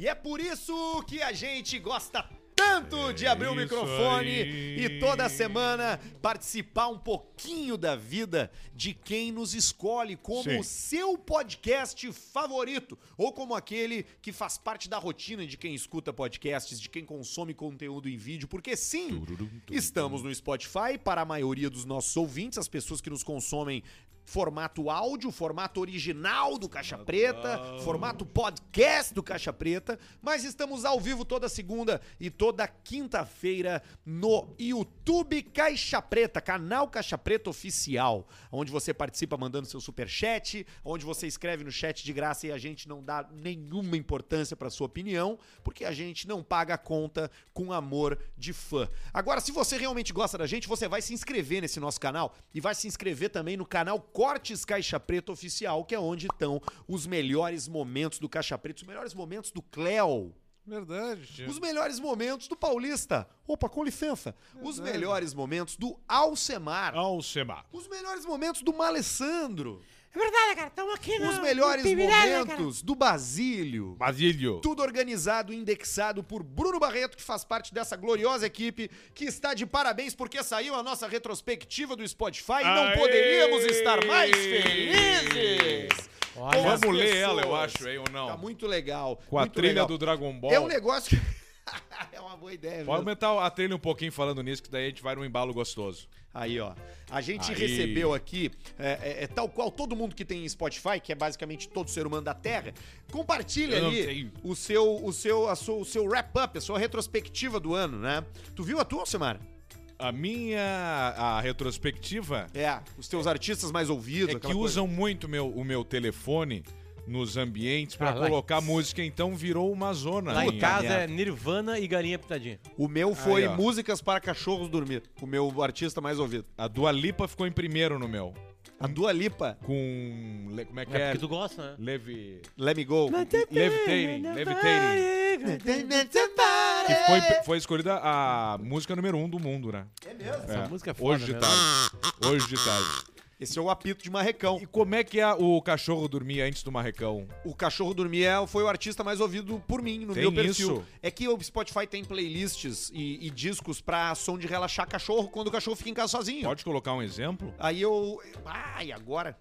E é por isso que a gente gosta tanto de abrir o microfone aí. e toda semana participar um pouquinho da vida de quem nos escolhe como Sim. seu podcast favorito ou como aquele que faz parte da rotina de quem escuta podcasts, de quem consome conteúdo em vídeo, porque sim, estamos no Spotify para a maioria dos nossos ouvintes, as pessoas que nos consomem formato áudio, formato original do Caixa Preta, formato podcast do Caixa Preta, mas estamos ao vivo toda segunda e toda quinta-feira no YouTube Caixa Preta, canal Caixa Preta oficial, onde você participa mandando seu superchat, onde você escreve no chat de graça e a gente não dá nenhuma importância para sua opinião, porque a gente não paga a conta com amor de fã. Agora, se você realmente gosta da gente, você vai se inscrever nesse nosso canal e vai se inscrever também no canal Cortes Caixa Preta Oficial, que é onde estão os melhores momentos do Caixa Preta, os melhores momentos do Cleo. Verdade, tio. Os melhores momentos do Paulista. Opa, com licença. Os melhores momentos do Alcemar. Alcemar. Os melhores momentos do Malessandro. É verdade, cara. Estamos aqui no. Os melhores no Pimirelli, momentos do Basílio. Basílio. Tudo organizado e indexado por Bruno Barreto, que faz parte dessa gloriosa equipe, que está de parabéns porque saiu a nossa retrospectiva do Spotify e não Aê! poderíamos estar mais felizes. Olha, Vamos ler ela, eu pessoas. acho, hein, ou não? Tá muito legal. Com a muito trilha legal. do Dragon Ball. É um negócio que... é uma boa ideia, Pode mesmo. aumentar a trilha um pouquinho falando nisso, que daí a gente vai num embalo gostoso. Aí, ó. A gente Aí. recebeu aqui, é, é- é tal qual todo mundo que tem Spotify, que é basicamente todo ser humano da Terra, compartilha Eu ali o seu, o seu, a sua, o seu wrap-up, a sua retrospectiva do ano, né? Tu viu a tua, Alcemar? A minha a retrospectiva É, os teus artistas mais ouvidos. é que coisa. usam muito meu, o meu telefone nos ambientes pra Ah, lá- colocar música, então virou uma zona. Lá em casa é Nirvana e Galinha Pitadinha. O meu foi Aí. Músicas para Cachorros Dormir, o meu artista mais ouvido. A Dua Lipa ficou em primeiro no meu. A Dua Lipa, Com. le- Como é que É é? porque tu gosta, né? Levi. Let Me Go. Levitating. Levitating. Que foi, foi escolhida a música número um do mundo, né? É mesmo? Essa música é foda Hoje de tarde. Hoje de tarde. Esse é o apito de marrecão. E como é que é o cachorro dormia antes do marrecão? O Cachorro Dormir é- foi o artista mais ouvido por mim no Tem meu perfil. isso? É que o Spotify tem playlists e, e discos pra som de relaxar cachorro quando o cachorro fica em casa sozinho. Pode colocar um exemplo? Aí eu. Ah, e agora?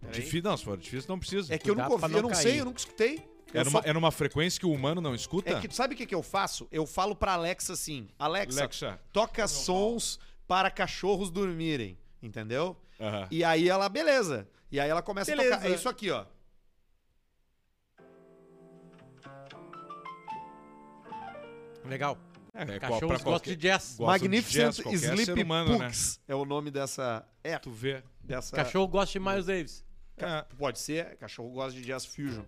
Peraí. Difícil, não, se for difícil, não precisa. É que eu Cuidado nunca pra ouvi, eu não cair. sei, eu nunca escutei. Eu É numa, só- é numa frequência que o humano não escuta? É que sabe o que, que eu faço? Eu falo pra Alexa assim: Alexa, Alexa. toca sons para cachorros dormirem. Entendeu? Aham. E aí ela, beleza. E aí ela começa a Beleza. tocar. É isso aqui, ó. Legal. É, é Cachorros gostam de jazz. Gosta de Magnificent jazz, Sleep humano, né? É o nome dessa. É, Tu vê. dessa. Cachorro gosta de Miles Davis. É. Pode ser, cachorro gosta de jazz fusion.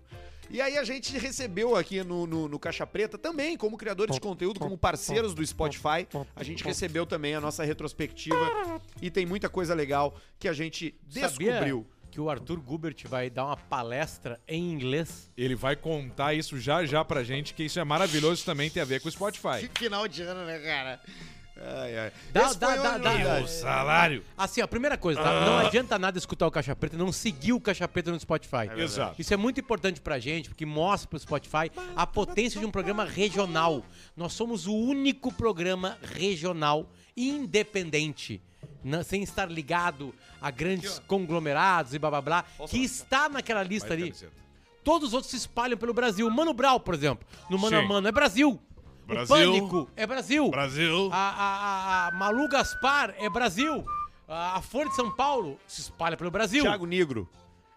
E aí a gente recebeu aqui no, no, no Caixa Preta também, como criadores de conteúdo, como parceiros do Spotify, a gente recebeu também a nossa retrospectiva e tem muita coisa legal que a gente descobriu. Sabia que o Arthur Gubert vai dar uma palestra em inglês? Ele vai contar isso já já pra gente, que isso é maravilhoso também tem a ver com o Spotify. Final de ano, né, cara? Ai, ai. Dá- Esse dá- o dá- dá- novidade. salário. Assim, ó, a primeira coisa, tá? Não adianta nada escutar o Caixa Preta não seguir o Caixa Preta no Spotify. Exato. Isso é muito importante pra gente, porque mostra pro Spotify a potência de um programa regional. Nós somos o único programa regional independente, na- sem estar ligado a grandes conglomerados e blá blá blá, que está naquela lista Vai, ali. camiseta. Todos os outros se espalham pelo Brasil. Mano Brau, por exemplo, no Mano a Sim. Mano, é Brasil. Brasil. O Pânico é Brasil. Brasil. A, a, a, a Malu Gaspar é Brasil. A, a Folha de São Paulo se espalha pelo Brasil. Thiago Negro.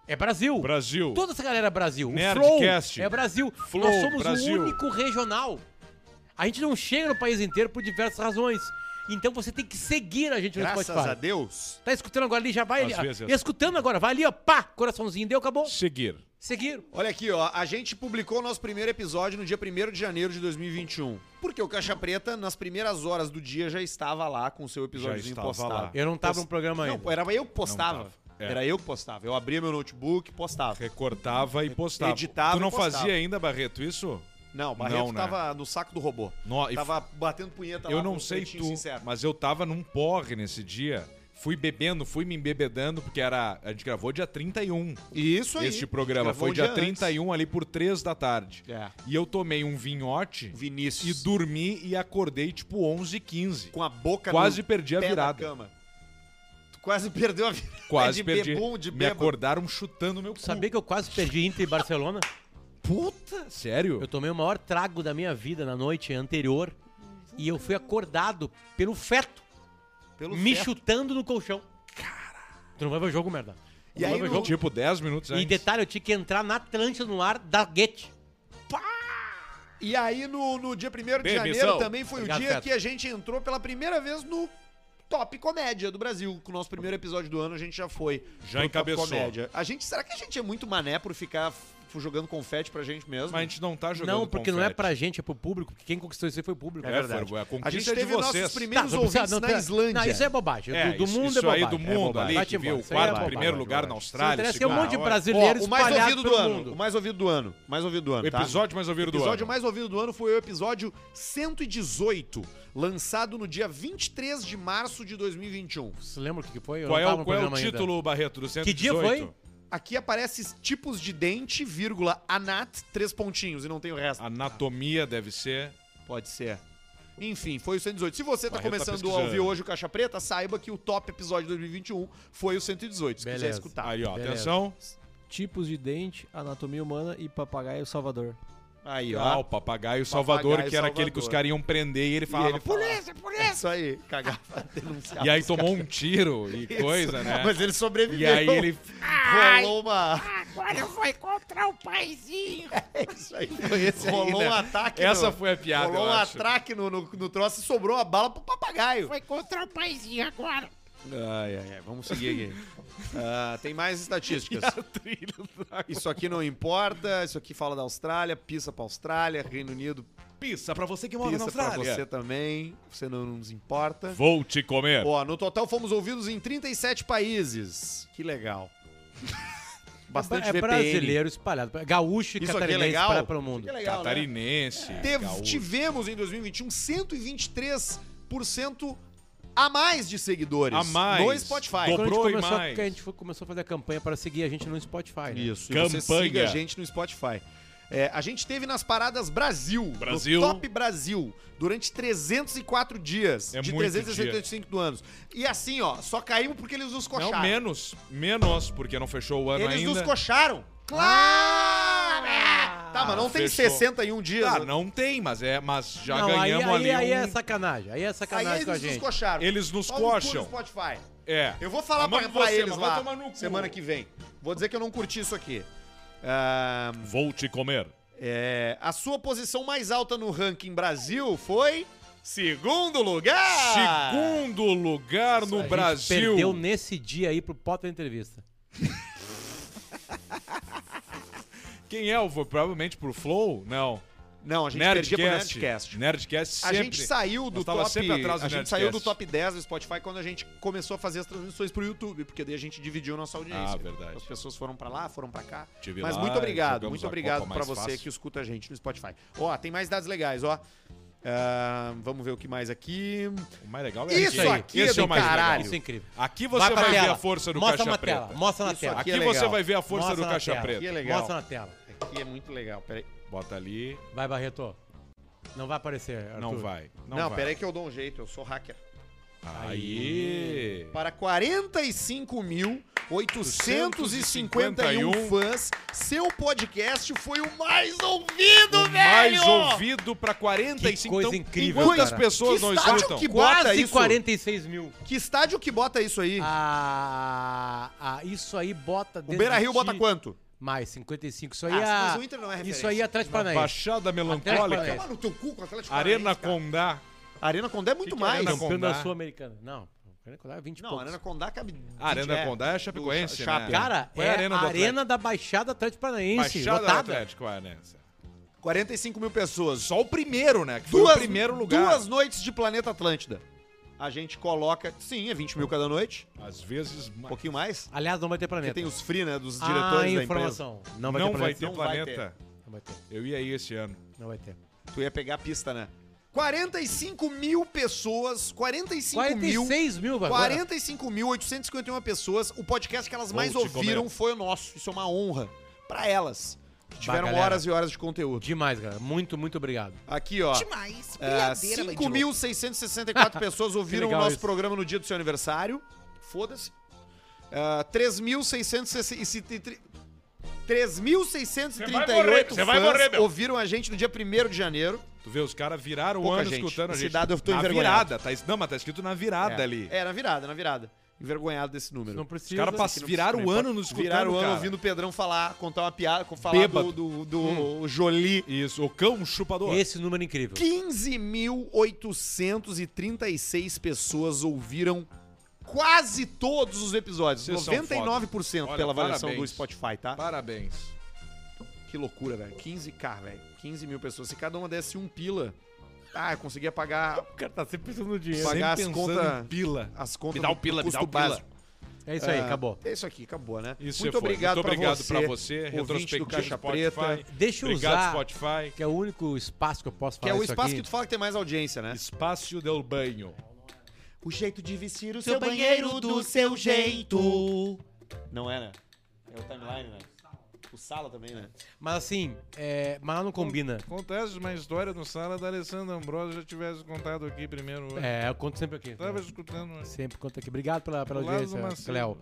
É Brasil. Brasil. Toda essa galera é Brasil. Nerdcast. O Flow é Brasil. Flow, Nós somos Brasil. o único regional. A gente não chega no país inteiro por diversas razões. Então você tem que seguir a gente no Graças Spotify. a Deus. Tá escutando agora ali, já vai Às ali. vezes. ó. Escutando agora, vai ali, ó, pá, coraçãozinho, deu, acabou. Seguir. Seguir. Olha aqui, ó. A gente publicou o nosso primeiro episódio no dia 1 de janeiro de 2021. Porque o Caixa Preta, nas primeiras horas do dia, já estava lá com o seu episódiozinho postado. lá. Eu não tava Post- no programa ainda. Não, era eu que postava. É. Era eu que postava. Eu abria meu notebook e postava. Recortava e postava. Editava tu não e postava. fazia ainda, Barreto, isso? Não, o Barreto Não, né? tava no saco do robô. No, Tava batendo punheta lá eu não sei tu, Sincero. mas eu tava num porre nesse dia Fui bebendo, fui me embebedando, porque era. A gente gravou dia 31 Isso aí. este programa. Foi um dia dia antes. 31 ali por 3 da tarde. É. E eu tomei um vinhote e Vinícius. dormi e acordei tipo 11 15 Com a boca Quase no perdi a pé da virada. cama. Tu quase perdeu a virada. Quase de perdi. bebum, de Me acordaram chutando meu cu. Sabia que eu quase perdi Inter e Barcelona? Puta, sério? Eu tomei o maior trago da minha vida na noite anterior e eu fui acordado pelo feto, Pelo me feto. chutando no colchão. Cara. Tu não vai ver o jogo, merda. Tu E aí no-. Tipo 10 minutos antes. E detalhe, eu tinha que entrar na Atlântida no ar da Guete. E aí, no, no dia 1 de janeiro, também foi Obrigado, o dia Feto. que a gente entrou pela primeira vez no Top Comédia do Brasil. Com o nosso primeiro episódio do ano, a gente já foi. Já encabeçou. Top Comédia. A gente, será que a gente é muito mané por ficar jogando confete pra gente mesmo? Mas a gente não tá jogando Não, porque não é confete. pra gente, é pro público. Porque quem conquistou isso aí foi o público. É, verdade. foi a a conquista gente de teve vocês. nossos primeiros não ouvintes não na tem- Islândia. Não, isso é bobagem. É, do, do isso, mundo isso é bobagem. aí do É mundo bobagem. ali, que viu o isso quarto, é bobagem. primeiro lugar na Isso Austrália. é um monte de brasileiros o mais ouvido do ano. mundo. O mais ouvido do ano. Mais ouvido do ano, O tá? episódio mais ouvido O do episódio ano. mais ouvido do ano foi o episódio 118, lançado no dia 23 de março de 2021. Você lembra o que foi? Eu Qual é o, qual é o ainda. título, Barreto, do 118? Que dia foi? Aqui aparece tipos de dente, vírgula, anat, três pontinhos, e não tem o resto. Anatomia deve ser. Pode ser. Enfim, foi o 118. Se você tá Barreto tá começando a pesquisando. ouvir hoje o Caixa Preta, saiba que o top episódio de 2021 foi o 118, se quiser Beleza. escutar. Aí, ó, Beleza. atenção. Tipos de dente, anatomia humana e papagaio Salvador. Aí, Ah, ó. o papagaio Salvador, Papagaio que era aquele que os Salvador. caras iam prender e ele E falava, ele polícia! polícia, polícia! Isso aí, cagava, denunciava. E aí tomou um tiro e Isso. coisa, né? Mas ele sobreviveu. E aí ele. rolou uma. Agora foi contra o paizinho. É isso aí. Foi esse rolou né? um ataque. Essa no... foi a piada, Rolou eu um acho. atraque no, no, no troço e sobrou uma bala pro papagaio. Foi contra o paizinho agora. Ai, ai, ai. Vamos seguir aqui. Ah, tem mais estatísticas. Isso aqui não importa. Isso aqui fala da Austrália, pisa pra Austrália, Reino Unido, Pissa pra você que mora na pisa pra Austrália. você também. Você não nos importa. Vou te comer. Ó, no total fomos ouvidos em 37 países. Que legal. Bastante é VPN. brasileiro espalhado. Gaúcho e Isso aqui é catarinense legal? espalhado pelo Isso mundo. aqui é legal, né? Catarinense. Teve- gaúcho. tivemos em 2021 123% a mais de seguidores A mais. no Spotify. Quando a gente e começou, mais. a gente foi- começou a fazer a campanha para seguir a gente no Spotify. Né? Isso, e você Campanha. siga a gente no Spotify. É, a gente teve nas paradas Brasil, Brasil. no Top Brasil, durante 304 dias, É de muito 365 do anos. E assim, ó, só caímos porque eles nos coxaram. Não, menos. Menos, porque não fechou o ano Eles ainda. nos coxaram. Claro! Tá, mas não tem fechou. 61 dias. Ah, né? não tem, mas é, mas já Não, aí, ganhamos aí, ali aí um... é sacanagem. Aí é Aí sacanagem eles com a nos gente. coxaram. Eles nos Pau no cu no coxam. Spotify. É. Eu vou falar pra, você, pra eles lá no semana que vem. Vou dizer que eu não curti isso aqui. Ah, Vou te comer. é, a sua posição mais alta no ranking Brasil foi segundo lugar. Segundo lugar A no gente Brasil. perdeu nesse dia aí pro Potter Entrevista. Quem é? Foi provavelmente pro Flow? Não. Não, a gente perdia pro Nerdcast. Nerdcast. Nerdcast A sempre. gente saiu do top. sempre atrás do a gente Nerdcast. saiu do top 10 do Spotify quando a gente começou a fazer as transmissões pro YouTube, porque daí a gente dividiu nossa audiência. Ah, verdade. As pessoas foram pra lá, foram pra cá. Tive Mas lá, muito obrigado, muito obrigado mais você fácil. que escuta a gente no Spotify. Ó, tem mais dados legais, ó. Ah, vamos ver o que mais aqui. O mais legal é Isso aqui Esse é o do mais legal. caralho. Isso é incrível. Aqui você Vai vai, ver a força do Mostra Caixa na Preta. tela. Mostra na Isso tela. aqui Aqui é você legal. vai ver a força Mostra do Caixa tela. Preta. Aqui é legal. Mostra na tela. Aqui é muito legal. Peraí. Bota ali. Vai, Barreto. Não vai aparecer, Arthur. Não vai. Não, Não, vai. peraí que eu dou um jeito, eu sou hacker. Aí. Para 45.851 fãs, seu podcast foi o mais ouvido, O velho! mais ouvido pra 45. Que coisa então, incrível, Quantas cara. pessoas Que não estádio escutam? que bota Quase isso? 46 mil. Que estádio que bota isso aí? Ah, ah, isso aí bota... o dentro Beira Rio de bota quanto? Mais, 55. Isso aí Ah, é... mas o Inter não é referência. Isso aí é Atlético Na Paranaense. Baixada Melancólica. Toma no teu cu com o Atlético Arena Paranaense, cara. Condá. Arena Condá é muito Que que é mais. Arena Campeão Condá? da Sul-Americana. Não, Arena Condá é 20 e Não, poucos. Arena Condá cabe... 20, A Arena é, Condá é do Chapecoense, Cha- né? Chape. Cara, Qual é é a Arena arena, do da Baixada Atlético Paranaense. Baixada lotada. Atlético Paranaense. 45 mil pessoas. Só o primeiro, né? Que foi o primeiro lugar. duas noites de Planeta Atlântida. A gente coloca... Sim, é 20 mil cada noite. Às vezes. Um pouquinho mais. Aliás, não vai ter Porque planeta. tem os free, né? Dos Ah, diretores da empresa. informação. Não vai não ter vai planeta. ter Não vai planeta. Não vai ter. Eu ia ir esse ano. Não vai ter. Tu ia pegar a pista, né? 45 mil pessoas, 45 mil 46 mil, agora. 45.851 pessoas. O podcast que elas mais te ouviram comer. foi o nosso. Isso é uma honra pra elas. Que tiveram galera. horas e horas de conteúdo. Demais, galera. Muito, muito obrigado. Aqui, ó. Demais. É, de louco. 5.664 pessoas ouviram o legal nosso isso. programa no dia do seu aniversário. Foda-se. 3.663 3.638 Você vai fãs morrer, meu. ouviram a gente no dia 1 de janeiro. Tu vê, os caras viraram o Pouca ano gente. escutando a Esse gente. dado eu tô na envergonhado. virada. Tá, es- não, mas tá escrito na virada é. ali. É, na virada, na virada. Envergonhado desse número. Não Os precisa. caras pass- viraram o ano nos escutando, Viraram o ano cara. ouvindo o Pedrão falar, contar uma piada, falar do, Bêbado. do, do Jolie. Isso, o cão chupador. Esse número é incrível. 15.836 pessoas ouviram quase todos os episódios. Vocês são 99% foda. pela Olha, avaliação parabéns. do Spotify, tá? Parabéns. Que loucura, velho. 15k, velho. 15 mil pessoas. Se cada uma desse um pila. Ah, eu conseguia pagar O cara tá sempre pensando no dinheiro. Pagar as contas- em pila. as contas Me dá o pila, me dá o pila. básico. É isso aí, É, acabou. É isso aqui, acabou, né? Isso Muito foi. obrigado, Muito obrigado pra pra você, você. ouvinte do Retrospectivo Caixa Spotify. Preta. Deixa eu Obrigado, usar, Spotify. que é o único espaço que eu posso Que falar é o isso espaço aqui. que tu fala que tem mais audiência, né? Espaço del banho. O jeito de vestir o Seu banheiro do seu jeito. Não é, né? É o timeline, né? O Sala também, né? Mas assim, é, mas lá não combina. Acontece uma história no sala da Alessandra Ambrosio, já tivesse contado aqui primeiro. hoje. É, eu conto sempre aqui. Tava escutando. né? Sempre conto aqui. Obrigado pela, pela Do do audiência. Cléo.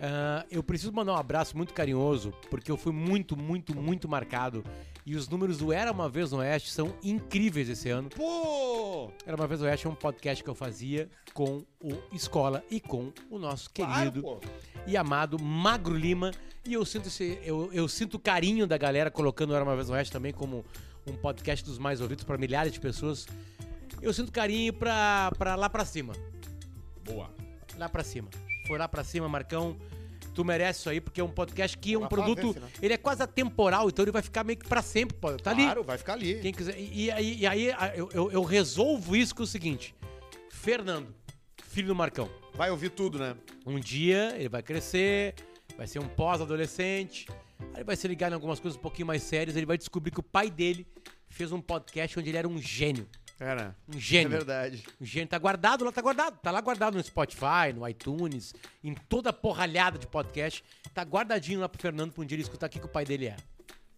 Ah, eu preciso mandar um abraço muito carinhoso, porque eu fui muito, muito, muito marcado. E os números do Era Uma Vez no Oeste são incríveis esse ano. Pô! Era Uma Vez no Oeste é um podcast que eu fazia com o Escola e com o nosso querido Claro, e amado Magro Lima. E eu sinto esse, eu, eu sinto o carinho da galera colocando o Era Uma Vez no Oeste também como um podcast dos mais ouvidos para milhares de pessoas. Eu sinto carinho pra, pra lá pra cima. Boa. Lá pra cima. Foi lá pra cima, Marcão. Tu merece isso aí, porque é um podcast que é um produto. Ele é quase atemporal, então ele vai ficar meio que pra sempre. pô. Tá ali. Claro, vai ficar ali. Quem quiser. E, e aí, e aí, eu, eu- eu resolvo isso com o seguinte: Fernando, filho do Marcão. Vai ouvir tudo, né? Um dia ele vai crescer, vai ser um pós-adolescente, aí ele vai se ligar em algumas coisas um pouquinho mais sérias, ele vai descobrir que o pai dele fez um podcast onde ele era um gênio. É, né? Um É gênio. verdade. o gênio tá guardado lá, tá guardado. Tá lá guardado no Spotify, no iTunes, em toda a porralhada de podcast. Tá guardadinho lá pro Fernando pra um dia ele escutar o que, o pai dele é.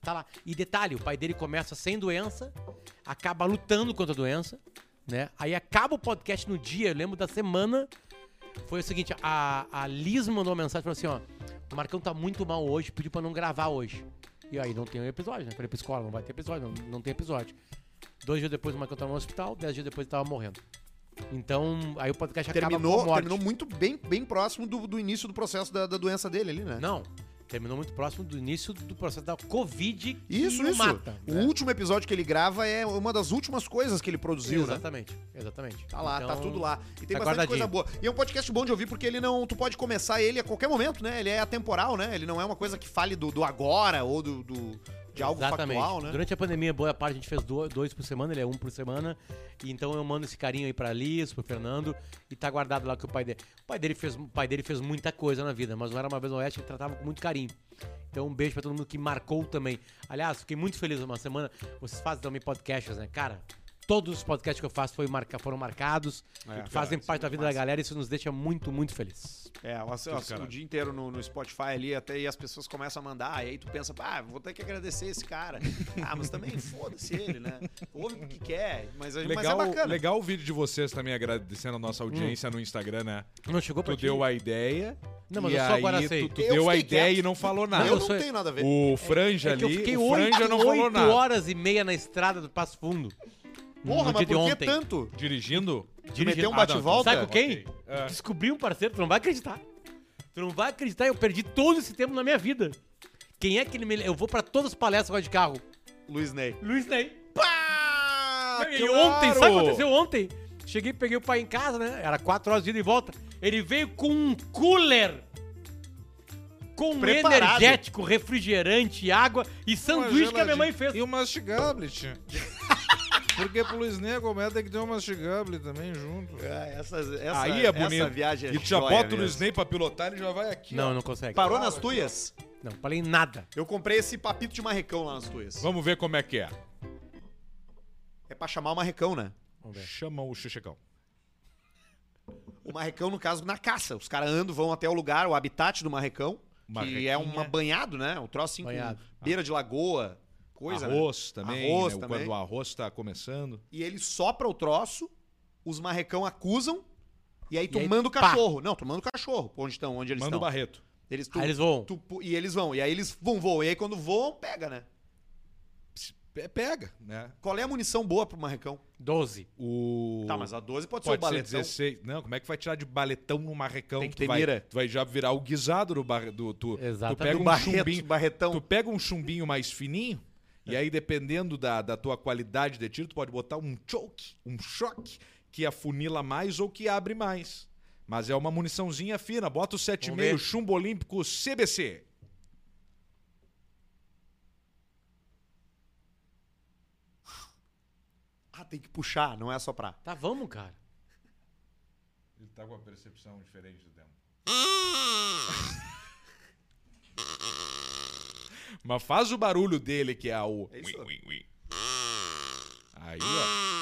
Tá lá. E detalhe, o pai dele começa sem doença, acaba lutando contra a doença, né? Aí acaba o podcast no dia, eu lembro da semana. Foi o seguinte, a, a Liz mandou uma mensagem falou assim, ó. O Marcão tá muito mal hoje, pediu pra não gravar hoje. E aí não tem um episódio, né? Falei pra escola, não vai ter episódio, não, não tem episódio. Dois dias depois o Marcão tava no hospital, dez dias depois ele tava morrendo. Então, aí o podcast acaba Terminou, morte. terminou muito bem, bem próximo do, do início do processo da, da doença dele ali, né? Não, terminou muito próximo do início do processo da Covid que Isso, isso. mata. O né? último episódio que ele grava é uma das últimas coisas que ele produziu, né? Exatamente, exatamente. Tá lá, tá Então, tudo lá. E tem tá bastante coisa boa. E é um podcast bom de ouvir porque ele não. Tu pode começar ele a qualquer momento, né? Ele é atemporal, né? Ele não é uma coisa que fale do, do agora ou do, do- de algo Exatamente. factual, né? Durante a pandemia, boa parte a gente fez do- dois por semana, ele é um por semana. E então eu mando esse carinho aí pra Liz, pro Fernando, e tá guardado lá que o pai dele. O pai dele fez, pai dele fez muita coisa na vida, mas não era uma vez no Oeste, ele tratava com muito carinho. Então um beijo pra todo mundo que marcou também. Aliás, fiquei muito feliz uma semana. Vocês fazem também podcasts, né? Cara, todos os podcasts que eu faço foi marca, foram marcados, É, fazem cara, parte da é vida massa. da galera e isso nos deixa muito, muito felizes. É, o, o, o dia inteiro no, no Spotify ali, até e as pessoas começam a mandar, e aí tu pensa, ah, vou ter que agradecer esse cara. ah, mas também foda-se ele, né? Ouve o que quer, mas, mas é Legal, bacana. legal o vídeo de vocês também agradecendo a nossa audiência no Instagram, né? Não chegou pra Tu ti? deu a ideia. Não, mas e eu só aí agora sei. Tu, tu Eu deu a ideia quieto. e não falou nada. eu eu não sou- tenho nada a ver. O Franja É que eu ali, fiquei o Franja oito, não falou oito nada. horas e meia na estrada do Passo Fundo. Porra, mas por que ontem. tanto? Dirigindo? Meteu um Ah, bate-volta? Sabe com quem? É. Descobri um parceiro, tu não vai acreditar. Tu não vai acreditar, eu perdi todo esse tempo na minha vida. Quem é que ele me... Eu vou pra todas as palestras agora de carro. Luiz Ney. Luiz Ney. Pá! e claro! ontem, sabe o que aconteceu ontem? Cheguei, peguei o pai em casa, né? Era quatro horas de ida e volta. Ele veio com um cooler. Com Preparado. energético, refrigerante, água e sanduíche que a minha mãe fez. E o mastigable, tia. Porque pro Luiz Ney comer tem que ter um mastigable também junto. É, essa, essa, Aí é bonito. Essa viagem é e tu já bota o mesmo. Luiz Ney pra pilotar, ele já vai aqui. Não, ó. não consegue. Parou nas tuias? Não, falei nada. Eu comprei esse papito de marrecão lá nas tuias. Vamos ver como é que é. É pra chamar o marrecão, né? Vamos ver. chama o Chechecão. O marrecão, no caso, na caça. Os caras andam, vão até o lugar, o habitat do marrecão, que é uma banhado, né? O troço assim, Banhado. com beira de lagoa, coisa, né? arroz também, Arroz né? também. Quando o arroz tá começando. E ele sopra o troço, os marrecão acusam, e aí tu E aí, manda o pá. cachorro. Não, tu manda o cachorro, onde estão, onde eles Manda o estão. Barreto. Eles, tu, Aí eles voam. tu e eles vão. E aí eles vão, voam. E aí quando voam, pega, né? Pe- Pega, né? Qual é a munição boa pro marrecão? 12. O... Tá, mas a 12 pode, ser o Pode ser baletão. 16. Não, como é que vai tirar de baletão no marrecão? Tem que tu ter vai, mira. Tu vai já virar o guisado do, bar, do tu, tu Exatamente. pega Do um Barreto, chumbinho, Barretão. tu pega um chumbinho mais fininho. E aí dependendo da, da tua qualidade de tiro, tu pode botar um choke, um choque que afunila mais ou que abre mais. Mas é uma muniçãozinha fina. Bota o 7,5 ver. chumbo olímpico CBC. Ah, tem que puxar, não é soprar. Tá, vamos, cara. Ele tá com a percepção diferente do tempo. Mas faz o barulho dele, que é o. É isso. Ui, ui, ui. Aí, ó.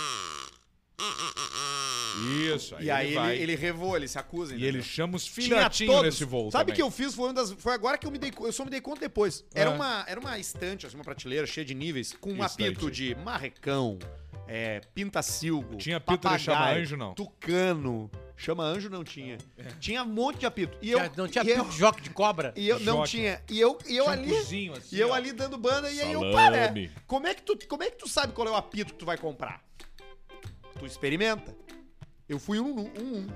Isso, aí e aí ele ele, vai. ele revoa, ele se acusa. E entendeu? ele chama os filhotinhos nesse voo Sabe o também. que eu fiz? Foi, das, foi agora que eu me dei Eu só me dei conta depois. Era, Ah. uma, era uma estante, assim, uma prateleira cheia de níveis, com um Estante. apito de marrecão, é, pintacilgo. Tinha apito de papagaio, chama anjo, não? Tucano. Chama anjo não tinha. Tinha um monte de apito. E eu, não tinha pico de joque de cobra? e eu não Joque. tinha. E eu, e eu Tinha um ali. cozinho assim, E eu ó. ali dando banda, e aí eu, Salame. pá, né? Como é, que tu, como é que tu sabe qual é o apito que tu vai comprar? Tu experimenta. Eu fui um, um, um.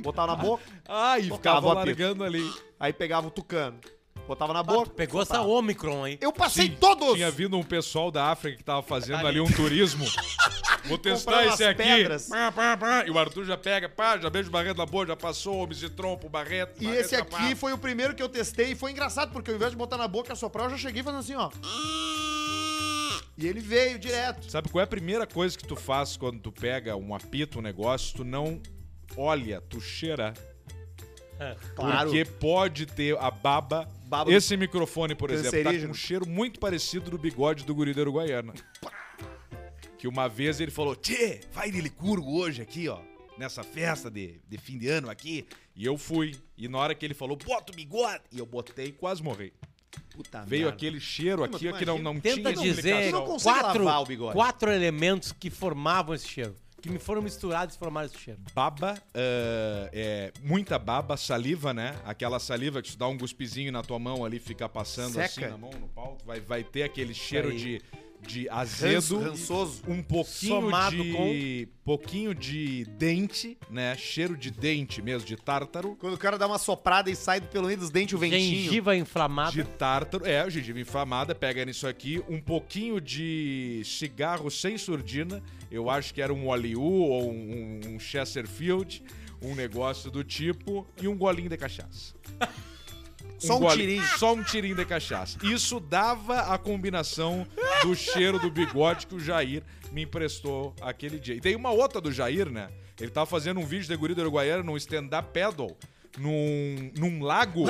Botava na boca, Ah, e Botava ficava o apito. largando ali. aí pegava o tucano. Botava na Ah, boca. tu pegou essa. Omicron aí. Eu passei Sim, todos! Tinha vindo um pessoal da África que tava fazendo Ali. um turismo. Vou testar Comprando esse aqui. pedras. Pá, pá, pá. E o Arthur já pega, pá, já beija o Barreto na boa, já passou o Omicitron pro Barreto. E Barreto esse aqui foi o primeiro que eu testei e foi engraçado, porque ao invés de botar na boca e assoprar, eu já cheguei fazendo assim, ó. E ele veio direto. Sabe qual é a primeira coisa que tu faz quando tu pega um apito, um negócio, tu não olha, tu cheira. Claro. Porque pode ter a baba. Baba Esse microfone, por exemplo, tá com um cheiro muito parecido do bigode do guri da Uruguaiana. Que uma vez ele falou, Tchê, vai de Licurgo hoje aqui, ó. Nessa festa de, de fim de ano aqui. E eu fui. E na hora que ele falou, bota o bigode. E eu botei e quase morri. Puta Veio merda. aquele cheiro aqui que não, não Tenta tinha dizer explicação. Não consegue quatro, lavar o bigode. quatro elementos que formavam esse cheiro. Que me foram misturados e formaram esse cheiro. Baba, ah, é, muita baba, saliva, né? Aquela saliva que tu dá um guspizinho na tua mão ali, fica passando Seca. assim na mão, no pau. Vai, vai ter aquele cheiro aí. de, de azedo. rançoso. Um pouquinho Somado de. pouquinho de dente, né? Cheiro de dente mesmo, de tártaro. Quando o cara dá uma soprada e sai pelo meio dos dentes o ventinho. Gengiva inflamada. De tártaro. É, gengiva inflamada, pega nisso aqui. Um pouquinho de cigarro sem surdina. Eu acho que era um Oliu ou um, um Chesterfield. Um negócio do tipo. E um golinho de cachaça. Só um gole- tirinho. Só um tirinho de cachaça. Isso dava a combinação do cheiro do bigode que o Jair me emprestou aquele dia. E tem uma outra do Jair, né? Ele tava fazendo um vídeo de guri do Uruguaiana num stand-up paddle. Num, num lago.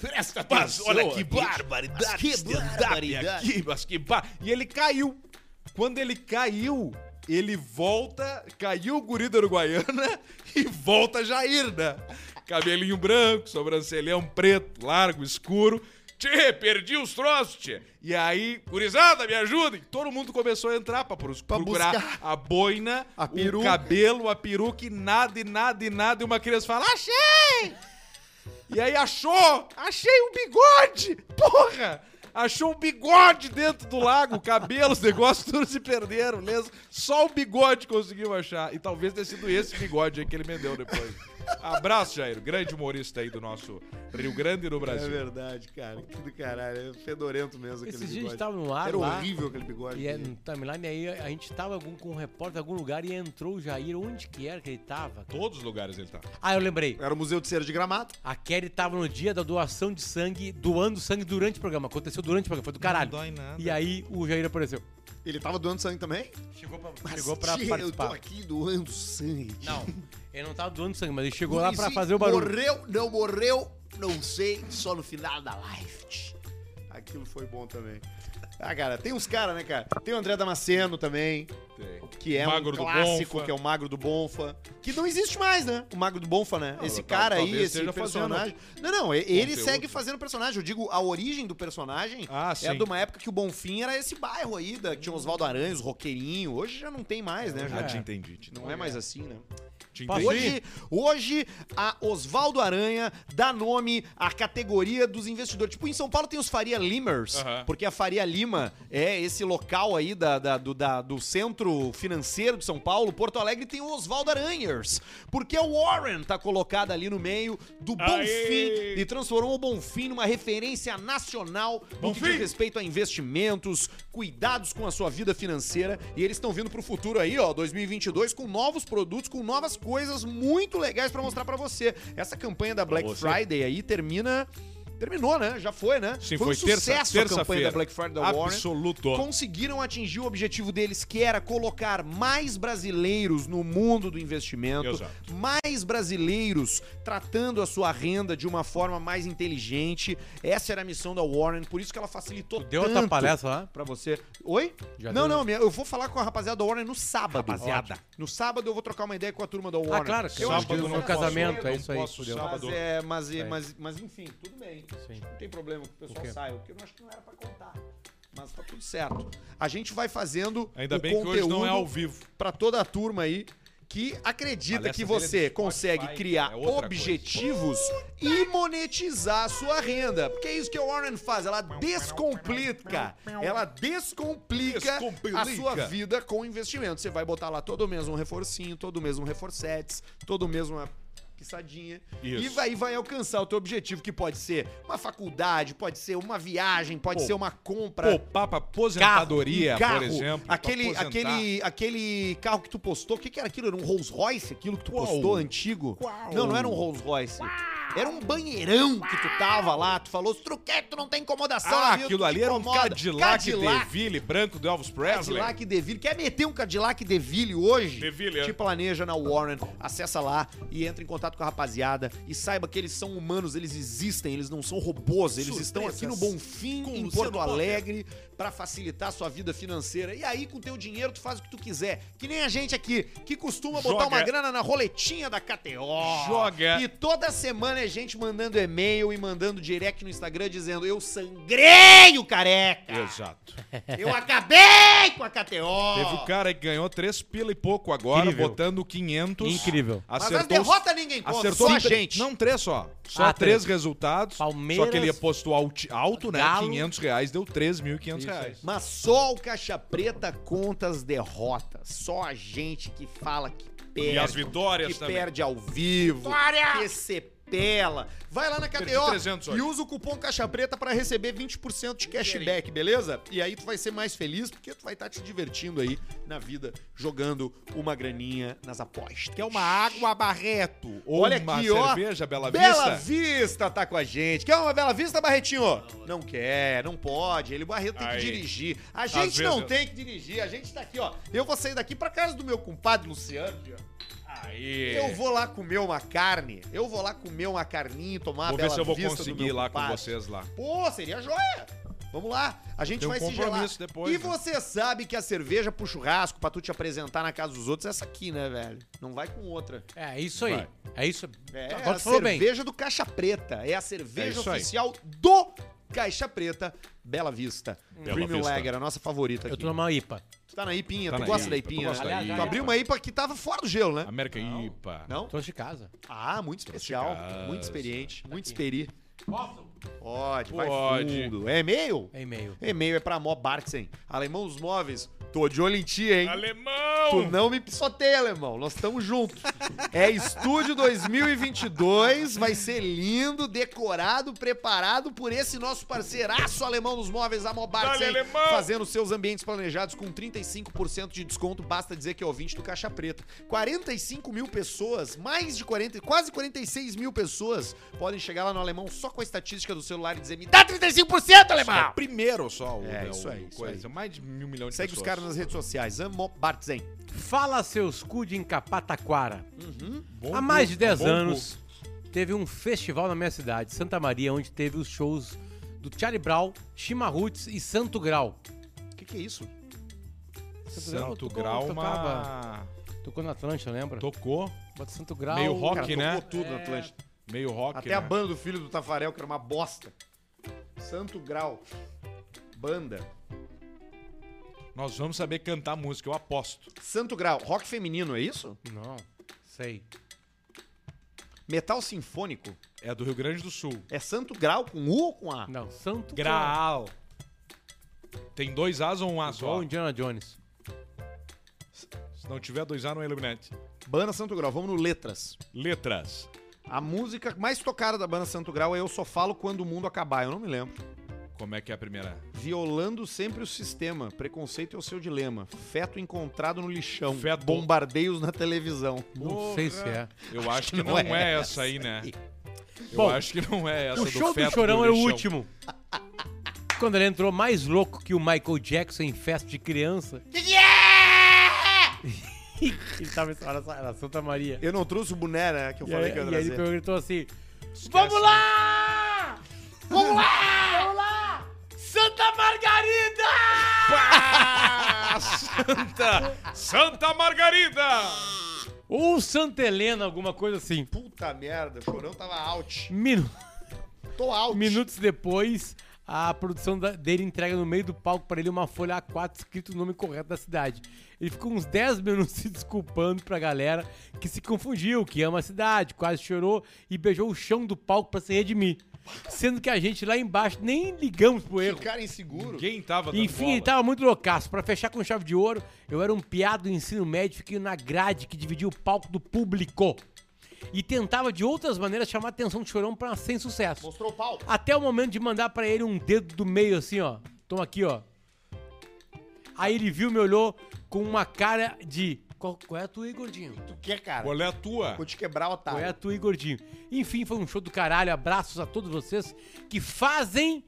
Presta Mas olha que barbaridade. Que stand-up barbaridade. aqui, mas que bar... E ele caiu. Quando ele caiu, ele volta, caiu o guri da Uruguaiana e volta Jair, né? Cabelinho branco, sobrancelhão preto, largo, escuro. Tchê, perdi os troços, tchê. E aí, gurizada, me ajudem. Todo mundo começou a entrar pra, pros- procurar buscar. a boina, A o cabelo, a peruca e nada, e nada, e nada. E uma criança fala, achei! E aí achou! Achei um bigode! Porra! Achou um bigode dentro do lago, o cabelo, os negócios todos se perderam, mesmo. Só o bigode conseguiu achar. E talvez tenha sido esse bigode aí que ele me deu depois. Abraço, Jair. Grande humorista aí do nosso Rio Grande do É Brasil. verdade, cara. Que do caralho. É fedorento mesmo aquele Esses dias a bigode. gente tava no ar Era lá. horrível aquele bigode. E é, no timeline aí a gente tava algum, com um repórter em algum lugar e entrou o Jair. Onde que era que ele tava? Todos os lugares ele tá. Ah, eu lembrei. Era o Museu de Cera de Gramado. A Kelly tava no dia da doação de sangue, doando sangue durante o programa. Aconteceu durante o programa, foi do caralho. dói nada. E aí o Jair apareceu. Ele tava doando sangue também? Chegou pra, Mas, chegou pra tia, participar. Eu tô aqui doando sangue. Não, ele não tava doando sangue, mas ele chegou lá pra fazer o barulho. Morreu, não morreu, não sei, só no final da live. Aquilo foi bom também. Ah, cara, tem uns caras, né, cara? Tem o André Damasceno também, que é Magro um do clássico, Bonfa. que é o Magro do Bonfa. Que não existe mais, né? O Magro do Bonfa, né? Não, esse tal- cara aí, talvez esse esteja personagem. Não, não, e- ele conteúdo. segue fazendo personagem. Eu digo, a origem do personagem Ah, é sim. de uma época que o Bonfim era esse bairro aí, da, que tinha Oswaldo Aranha, os roqueirinhos. Hoje já não tem mais, né? Já Já te entendi. te não é mais assim, né? Hoje, hoje, a Oswaldo Aranha dá nome à categoria dos investidores. Tipo, em São Paulo tem os Faria Limers, Aham. porque a Faria Lima é esse local aí da, da- do, da- do centro financeiro de São Paulo. Porto Alegre tem o Oswaldo Aranhers, porque o Warren tá colocado ali no meio do Bonfim e transformou o Bonfim numa referência nacional no que diz respeito a investimentos, cuidados com a sua vida financeira. E eles estão vindo pro futuro aí, ó, 2022, com novos produtos, com novas coisas muito legais pra mostrar pra você. Essa campanha da Black você. Friday aí termina. Terminou, né? Já foi, né? Sim, foi foi um terça- sucesso a campanha terça-feira. da Black Friday da Warren Absoluto. conseguiram atingir o objetivo deles, que era colocar mais brasileiros no mundo do investimento, Exato. mais brasileiros tratando a sua renda de uma forma mais inteligente. Essa era a missão da Warren, por isso que ela facilitou Deu tanto outra palestra lá? pra você. Oi? Já não, deu? não, eu vou falar com a rapaziada da Warren no sábado. Rapaziada. Ótimo. No sábado eu vou trocar uma ideia com a turma da Warren. Ah, claro. Eu acho que sábado no casamento, posso, é isso aí. posso. Mas, é, mas, É. mas, mas enfim, tudo bem. Sim. Não tem problema que o pessoal O saia, porque eu acho que não era pra contar. Mas tá tudo certo. A gente vai fazendo Ainda o bem que hoje não é conteúdo ao vivo. pra toda a turma aí que acredita que você consegue Spotify, criar é objetivos e monetizar a sua renda. Porque é isso que a Warren faz, ela descomplica. Ela descomplica a Descomplica. sua vida com investimento. Você vai botar lá todo mês um reforcinho, todo mês um reforcetes, todo mês uma pissadinha. Isso. E vai, vai alcançar o teu objetivo, que pode ser uma faculdade, pode ser uma viagem, pode Pô, ser uma compra. Poupar pra aposentadoria, Um carro, por exemplo. Aquele, aquele, aquele carro que tu postou, o que, que era aquilo? Era um Rolls Royce? Aquilo que tu Qual? postou antigo? Qual? Não, não era um Rolls Royce. Era um banheirão que tu tava lá. Tu falou, Truquete, tu não tem incomodação. Ah, aquilo ali era um incomoda." Cadillac, Cadillac DeVille branco do Elvis Presley. Cadillac DeVille. Quer meter um Cadillac DeVille hoje? DeVille, é. Te planeja na Warren. Acessa lá e entra em contato com a rapaziada. E saiba que eles são humanos, eles existem, eles não são robôs. Eles estão aqui no Bonfim, em Luciano Porto Alegre, pra facilitar a sua vida financeira. E aí, com teu dinheiro, tu faz o que tu quiser. Que nem a gente aqui, que costuma botar Joga. uma grana na roletinha da KTO. Joga. E toda semana é gente mandando e-mail e mandando direct no Instagram dizendo: Eu sangrei o careca. Exato. Eu acabei com a KTO. Teve o cara que ganhou três pila e pouco agora, Incrível. botando 500. Incrível. Mas as Acertou, derrotas ninguém conta, acertou só a gente. Não, três só. Só Ah, três três. resultados. Palmeiras, Só que ele apostou alto, alto né? Galo. 500 reais, deu 3.500 Isso reais. Mas só o Caixa Preta conta as derrotas. Só a gente que fala que perde. E as vitórias que também. perde ao vivo. Que sepela. Vai lá na KTO 300 hoje. e usa o cupom Caixa Preta pra receber 20% de cashback, beleza? E aí tu vai ser mais feliz porque tu vai estar te divertindo aí na vida, jogando uma graninha nas apostas. Quer uma água Barreto ou Olha uma aqui, ó. cerveja Bela, Bela Vista? Vista tá com a gente. Quer uma Bela Vista, Barretinho? Não quer, não pode. Ele, o Barreto, tem Aí. que dirigir. A gente vezes não eu- tem que dirigir. A gente tá aqui, ó. Eu vou sair daqui pra casa do meu compadre Luciano. ó. Aí. Eu vou lá comer uma carne. Eu vou lá comer uma carninha, tomar Vou a ver Bela se eu vou Vista conseguir ir lá com compadre. vocês lá. Pô, seria joia. Vamos lá, a gente Tem um vai se gelar. depois, e né? você sabe que a cerveja pro churrasco, pra tu te apresentar na casa dos outros, é essa aqui, né, velho? Não vai com outra. É isso aí. Vai. É isso. É Agora a falou bem. cerveja do Caixa Preta. É a É cerveja aí. oficial do Caixa Preta. Bela Vista. Bela Premium Vista. Lager, a nossa favorita Eu aqui. tô numa IPA. Tu tá na Ipinha, Tá tu na gosta da IPA, tu Ipinha, né? da Tu IPA. abriu uma IPA que tava fora do gelo, né? América IPA. Não? Tô de casa. Ah, muito especial. casa. Muito experiente. Muito aqui. experi. Pode, vai Pode. fundo. É e-mail? É e-mail. E-mail é pra Mó Bartzen. Alemão dos Móveis. Tô de olho em ti, hein? Alemão! Tu não me pisoteia, alemão. Nós estamos juntos. É Estúdio 2022. Vai ser lindo, decorado, preparado por esse nosso parceiraço alemão dos móveis, a Mobarts, Dale, hein? alemão! Fazendo seus ambientes planejados com 35% de desconto. Basta dizer que é ouvinte do Caixa Preta. 45 mil pessoas, mais de 40, quase 46 mil pessoas podem chegar lá no alemão só com a estatística do celular e dizer: me dá 35%, Só alemão! primeiro só o, É, né, isso o aí, isso coisa. Mais de mil milhões de Segue os pessoas. caras nas redes sociais. Amo Bartzen. Fala seus cu de Encapataquara. Bom Há mais de 10 bom anos, teve um festival na minha cidade, Santa Maria, onde teve os shows do Charlie Brown, Chimarruts e Santo Grau. O que, que é isso? Santo tocou- Grau, tocava- uma... Tocou na Atlântica, lembra? Tocou. Bota Santo Grau. Meio rock, Cara, né? tocou tudo no Atlântico. Meio rock, Até né? a banda do filho do Tafarel, que era uma bosta. Santo Grau. Banda. Nós vamos saber cantar música, eu aposto. Santo Grau. Rock feminino, é isso? Não, sei. Metal sinfônico. É do Rio Grande do Sul. É Santo Grau com U ou com A? Não, Santo Graal. Tem dois As ou um A só? o Indiana Jones. Se não tiver dois A, não é Illuminati. Banda Santo Grau. Vamos no Letras. Letras. A música mais tocada da banda Santo Grau é Eu Só Falo Quando o Mundo Acabar. Eu não me lembro. Como é que é a primeira? Violando sempre o sistema. Preconceito é o seu dilema. Feto encontrado no lixão. Feto. Bombardeios na televisão. Não sei se é. Eu acho que que não, não é, é essa aí, né? Eu Bom, acho que não é essa O do show do feto Chorão era o último. Quando ele entrou mais louco que o Michael Jackson em festa de criança. ele tava só, era Santa Maria. Eu não trouxe o boné, né? Que eu E falei aí, que eu ia e aí trazer. ele gritou assim: Vamos lá! Vamos lá! Vamos lá! Santa Margarida! Pá! Santa! Santa Margarida! Ou Santa Helena, alguma coisa assim. Puta merda, o chorão tava out. Minu- Tô out. Minutos depois, a produção da- dele entrega no meio do palco para ele uma folha A4 escrito o nome correto da cidade. Ele ficou uns 10 minutos se desculpando pra galera que se confundiu, que ama a cidade, quase chorou e beijou o chão do palco pra se redimir. Sendo que a gente lá embaixo nem ligamos pro erro. Cara inseguro. Ninguém tava dando Enfim, bola. ele tava muito loucaço. Pra fechar com chave de ouro, eu era um piado do ensino médio, fiquei na grade que dividia o palco do público. E tentava de outras maneiras chamar a atenção do chorão pra sem sucesso. Mostrou o pau. Até o momento de mandar pra ele um dedo do meio assim, ó. Toma aqui, ó. Aí ele viu, me olhou com uma cara de. Qual, qual é a tua aí, gordinho? Tu quer, cara? Qual é a tua? Vou te quebrar, Qual otário. é a tua aí, gordinho? Enfim, foi um show do caralho. Abraços a todos vocês que fazem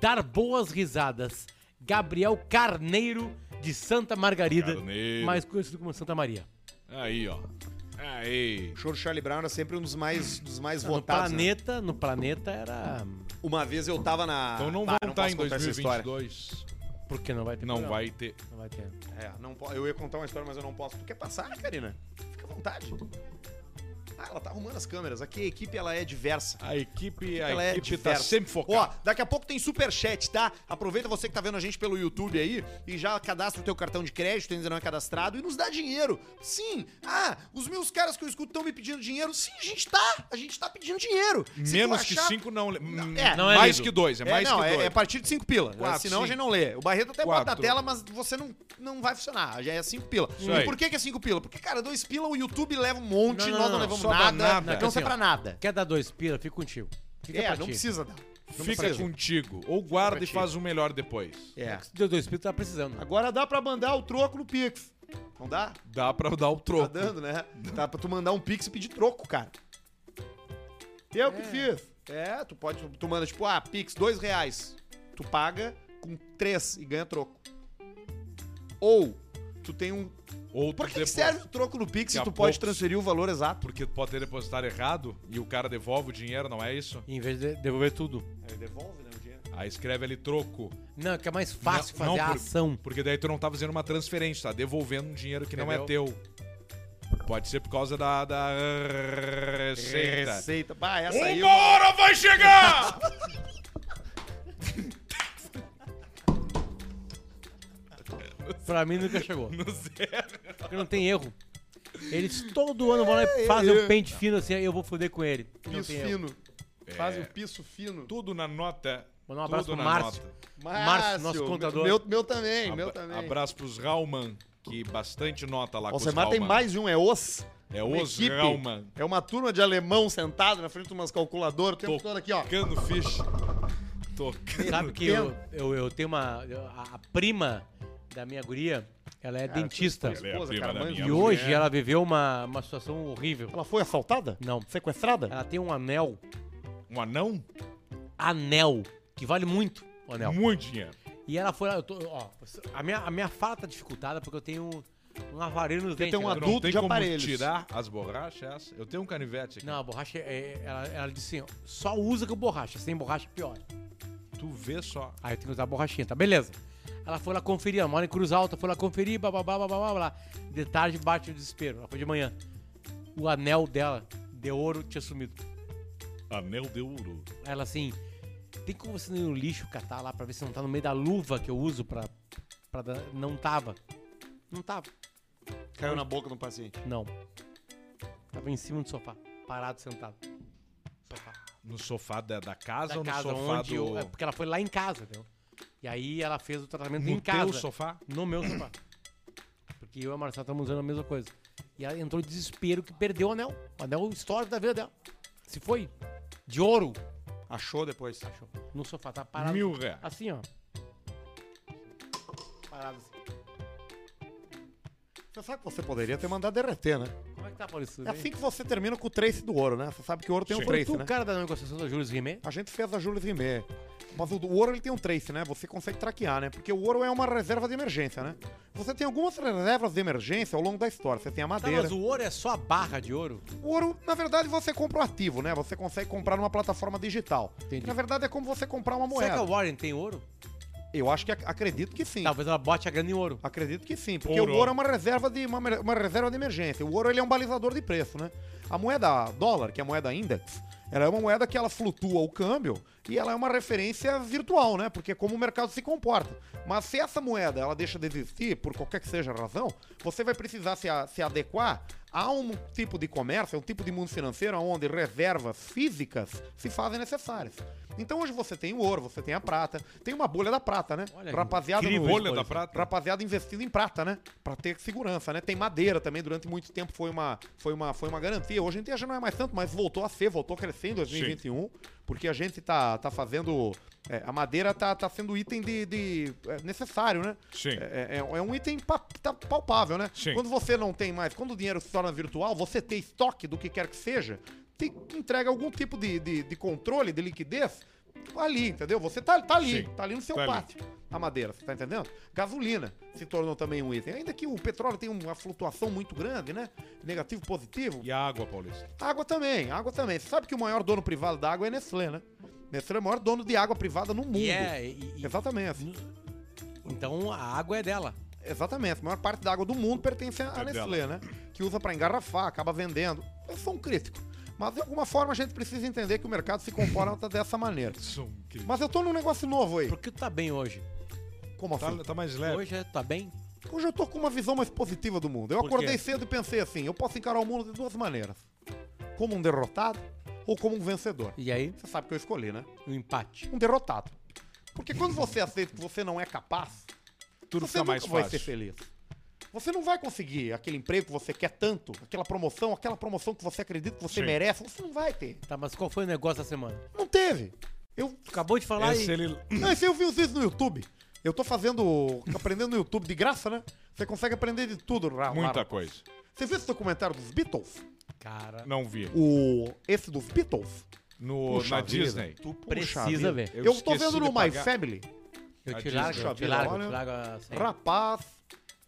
dar boas risadas. Gabriel Carneiro de Santa Margarida, Carneiro. mais conhecido como Santa Maria. Aí, ó. Aí. O show do Charlie Brown era sempre um dos mais, dos mais No votados. né? planeta, no planeta era. Uma vez eu tava na. Então não Ah, estar em contar essa história. 2022. Por que não vai ter? Não programa? vai ter. Não vai ter. É, não eu ia contar uma história, mas eu não posso. Tu quer passar, Karina? Fica à vontade. Ah, ela tá arrumando as câmeras. Aqui a equipe ela é diversa. A equipe, a Ela é equipe tá diversa. sempre focada. Ó, daqui a pouco tem superchat, tá? Aproveita você que tá vendo a gente pelo YouTube aí e já cadastra o teu cartão de crédito, ainda não é cadastrado, e nos dá dinheiro. Sim! Ah, os meus caras que eu escuto estão me pedindo dinheiro. Sim, a gente tá! A gente tá pedindo dinheiro. Se Menos que achar- 5 não. hum, é, não é mais lido. que 2, é mais não, que é, 2. é a partir de 5 pila. Quatro, Senão a cinco. gente não lê. O Barreto até bota na Quatro. tela, mas você não, não vai funcionar. Já é 5 pila. Isso E aí. por que, que é 5 pila? Porque, cara, 2 pila o YouTube leva um monte, Não, não, nós não, não, levamos dá nada. nada. Não Assim, serve pra ó. nada. Quer dar dois pila? Fica contigo. Fica É, pra não ti. precisa dar. Fica precisa. contigo. Ou guarda e faz o melhor depois. É. Se deu dois pila, tá precisando. Agora dá pra mandar o troco no Pix. Não dá? Dá pra dar o Tá troco. dando, né? Dá pra tu mandar um Pix e pedir troco, cara. Eu que fiz. É, tu pode. Tu manda, tipo, ah, Pix, dois reais. Tu paga com três e ganha troco. Ou tu tem um. Ou Por que, que serve o troco no Pix se tu pode poucos- transferir o valor exato? Porque tu pode ter depositado errado e o cara devolve o dinheiro, não é isso? Em vez de devolver tudo. Aí devolve, né, o dinheiro. Aí escreve ali troco. Não, que é mais fácil Não, fazer não, a por- ação. Porque daí tu não tá fazendo uma transferência, tá devolvendo um dinheiro que não é Entendeu? teu. Pode ser por causa da, da receita. Receita. Bah, essa aí. eu- Uma hora vai chegar! Pra mim nunca chegou. no zero. Porque não tem erro. Eles todo ano vão lá e fazem um pente fino assim, aí eu vou foder com ele. Não Piso tem erro. fino. Faz um piso fino. Tudo na nota. Mandar um abraço tudo pro na Márcio. nota. Márcio, nosso contador. Meu, meu também, Abra- meu também. Abraço pros Rauman, que bastante nota lá O com os Semar tem Rauman. mais de um, é os. É uma os equipe. Rauman. É uma turma de alemão sentado na frente de umas calculadoras o tempo todo aqui, ó. Tocando ficha. Tocando. Sabe que eu, eu, eu tenho uma. A, a prima da minha guria, ela é dentista. Ela é esposa, cara, minha E mulher. hoje ela viveu uma, uma situação horrível. Ela foi assaltada? Não. Sequestrada? Ela tem um anel. Um anão? Anel. Que vale muito o anel. Muito dinheiro. E ela foi lá. Eu tô, ó, a, minha, a minha fala tá dificultada porque eu tenho um aparelho nos dentes. tem um né? Adulto não tem de como aparelhos. tirar as borrachas? essa? Eu tenho um canivete aqui. Não, a borracha, é, ela, ela disse assim: ó, só usa com borracha. Sem borracha, pior. Tu Tu vê só. Aí eu tenho que usar a borrachinha, tá? Beleza. Ela foi lá conferir, ela mora em Cruz Alta, foi lá conferir, blá, blá, blá, blá, blá, blá. De tarde bate o desespero. Ela foi de manhã. O anel dela, de ouro, tinha sumido. Anel de ouro. Ela assim, tem como você ir no lixo catar lá pra ver se não tá no meio da luva que eu uso pra... pra dar... Não tava. Não tava. Caiu na boca do paciente. Não. Tava em cima do sofá, parado, sentado. Sofá. No sofá da, da casa Da ou no casa sofá onde do... eu, é porque ela foi lá em casa, entendeu? E aí ela fez o tratamento No em teu casa. sofá? No meu sofá. Porque eu e a Marcela estamos usando a mesma coisa. E ela entrou em desespero que perdeu o anel. O anel histórico da vida dela. Se foi. De ouro. Achou depois. Achou. No sofá, tá parado. Mil reais. Assim, ó. Parado assim. Você sabe que você poderia ter mandado derreter, né? Como é que tá, Paulista? É assim que você termina com o trace do ouro, né? Você sabe que o ouro tem um Sim. Foi trace, tu né? o cara da negociação da Júlio Rimet? A gente fez a Jules Rimet. Mas o, o ouro ele tem um trace, né? Você consegue traquear, né? Porque o ouro é uma reserva de emergência, né? Você tem algumas reservas de emergência ao longo da história. Você tem a Tá, madeira. mas o ouro é só a barra de ouro? O ouro, na verdade, você compra o ativo, né? Você consegue comprar numa plataforma digital. Entendi. Na verdade, é como você comprar uma Será que a moeda. Warren tem ouro? Eu acho que ac- acredito que sim. Talvez ela bote a grana em ouro. Acredito que sim, porque Ouro. o ouro é uma reserva de uma, uma reserva de emergência. O ouro ele é um balizador de preço, né? A moeda dólar, que é a moeda index, ela é uma moeda que ela flutua o câmbio e ela é uma referência virtual, né? Porque é como o mercado se comporta. Mas se essa moeda ela deixa de existir por qualquer que seja a razão, você vai precisar se, a- se adequar a um tipo de comércio, a um tipo de mundo financeiro onde reservas físicas se fazem necessárias. Então hoje você tem o ouro, você tem a prata, tem uma bolha da prata, né? Olha, Rapaziada no- bolha da prata? rapaziada investindo em prata, né? Pra ter segurança, né? Tem madeira também, durante muito tempo foi uma, foi uma, foi uma garantia. Hoje em dia já não é mais tanto, mas voltou a ser, voltou a crescer em 2021, porque a gente tá, tá fazendo. é, a madeira tá, tá sendo item de, de- é, necessário, né? Sim. É, é- é um item pa- tá palpável, né? Sim. Quando você não tem mais, quando o dinheiro se torna virtual, você ter estoque do que quer que seja, te entrega algum tipo de, de, de controle, de liquidez ali, entendeu? Você tá, tá ali, Sim. tá ali no seu Tá ali. pátio. A madeira, você tá entendendo? Gasolina se tornou também um item. Ainda que o petróleo tenha uma flutuação muito grande, né? Negativo, positivo. E a água, Paulista? Água também, água também. Você sabe que o maior dono privado da água é Nestlé, né? Nestlé é o maior dono de água privada no mundo. E é. e- e- Exatamente. então a água é dela. Exatamente. A maior parte da água do mundo pertence à É Nestlé, né? Que usa pra engarrafar, acaba vendendo. Eu sou um crítico. Mas de alguma forma a gente precisa entender que o mercado se comporta dessa maneira. Um querido. Mas eu tô num negócio novo aí. Por que tu tá bem hoje? Como assim? Tá, tá mais leve. Hoje é- tu tá bem? Hoje eu tô com uma visão mais positiva do mundo. Eu Por quê? acordei cedo e pensei assim: eu posso encarar o mundo de duas maneiras: como um derrotado ou como um vencedor. E aí? Você sabe que eu escolhi, né? O empate. Um derrotado. Porque quando você aceita que você não é capaz, Tudo você fica nunca mais vai ser fácil. feliz. Você não vai conseguir aquele emprego que você quer tanto, aquela promoção, aquela promoção que você acredita que você Sim. merece. Você não vai ter. Tá, mas qual foi o negócio da semana? Não teve. Eu, acabou de falar Esse e... ele... não, esse eu vi os vídeos no YouTube. Eu tô fazendo. aprendendo no YouTube de graça, né? Você consegue aprender de tudo lá. Muita coisa. Você viu esse documentário dos Beatles? Cara, Não vi. O. Esse dos Beatles? No, Puxa na vida. Disney. tu precisa vida. ver. Eu Eu, tô vendo no My pagar. Family. Eu A te largo, eu te largo, eu Olha, te largo. Rapaz,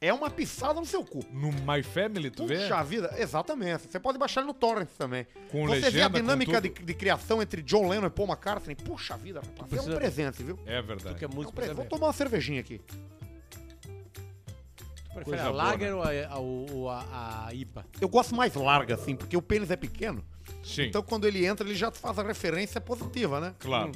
é uma pisada no seu cu. No My Family, tu vê? Puxa vida, exatamente. Você pode baixar ele no Torrent também. Com Você vê a legenda, dinâmica de, de criação entre John Lennon e Paul McCartney. Puxa vida, rapaz. É um precisa- presente, viu? É Tu verdade. que é É um presente. precisa ver. tomar uma cervejinha aqui. Tu prefere Coisa a boa, Lager né? ou a, a- ou a- a IPA? Eu gosto mais larga, assim, porque o pênis é pequeno. Sim, Então quando ele entra, ele já faz a referência positiva, né? claro.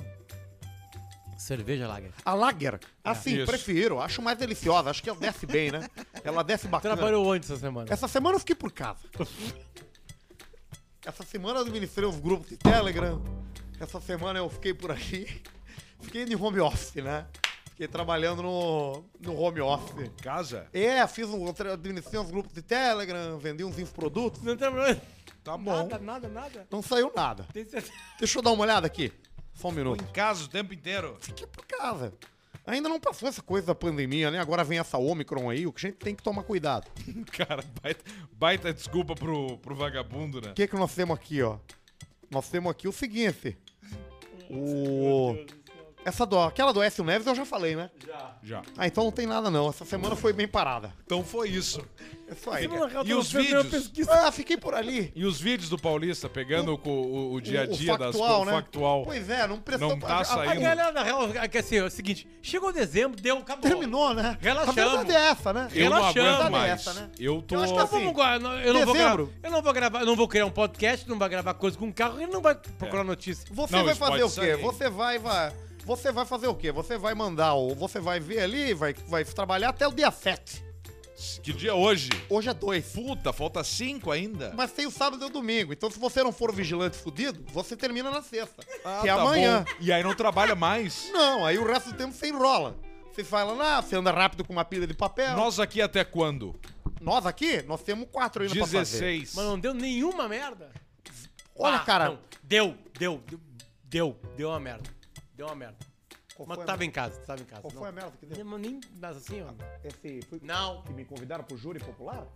Cerveja Lager. A Lager, assim, Isso. prefiro. Acho mais deliciosa. Acho que ela desce bem, né? Ela desce bacana. Trabalhou onde essa semana? Essa semana eu fiquei por casa. Essa semana eu administrei os grupos de Telegram. Essa semana eu fiquei por aí. Fiquei de home office, né? Fiquei trabalhando no, no home office. Casa? É, fiz um, administrei uns grupos de Telegram, vendi uns infoprodutos. Não trabalhou Tá bom. nada, nada, nada. Não saiu nada. Tem certeza? Deixa eu dar uma olhada aqui. Só um Tô minuto. em casa o tempo inteiro. Fiquei por casa. Ainda não passou essa coisa da pandemia, né? Agora vem essa Omicron aí, o que a gente tem que tomar cuidado. Cara, baita, baita desculpa pro, pro vagabundo, né? O que, que nós temos aqui, ó? Nós temos aqui o seguinte. O. Essa do, aquela do Écio Neves eu já falei, né? Já. Ah, então não tem nada não. Essa semana foi bem parada. Então foi isso. É isso aí. E os vídeos? Ah, fiquei por ali. E os vídeos do Paulista pegando o, o, o dia a O- o dia das factual, co- né? factual. Pois é, não prestou... Não tá a- a- saindo. A galera, na real, é que assim, é o seguinte, chegou dezembro, deu, acabou. Terminou, né? Relaxamos. A verdade é essa, né? Eu não Relaxando. aguento Verdade é mais. essa, né? Eu tô. Eu acho que Então assim, vamos não- eu não vou gravar, dezembro. eu não vou gravar, eu não vou criar um podcast, não vai gravar coisa com carro, ele não vai procurar notícia. Você Não, vai fazer o quê? Você vai, vai... Você vai fazer o quê? Você vai mandar o... Você vai ver ali, vai, vai trabalhar até o dia 7. Que dia é hoje? Hoje é 2. Puta, falta cinco ainda. Mas tem o sábado e o domingo. Então, se você não for o vigilante fudido, você termina na sexta. Ah, que é tá amanhã. bom. E aí não trabalha mais. Não, aí o resto do tempo você enrola. Você fala, ah, você anda rápido com uma pilha de papel. Nós aqui até quando? Nós aqui, nós temos quatro ainda pra fazer. 16. Mas não deu nenhuma merda. Olha, Ah, cara. não, deu, deu, deu, deu, deu uma merda. Deu uma merda. Qual Mas a tava em casa, tava em casa. Qual não. foi a merda que deu? Nem, nem mas assim, ó. Esse foi Não. que me convidaram pro júri popular?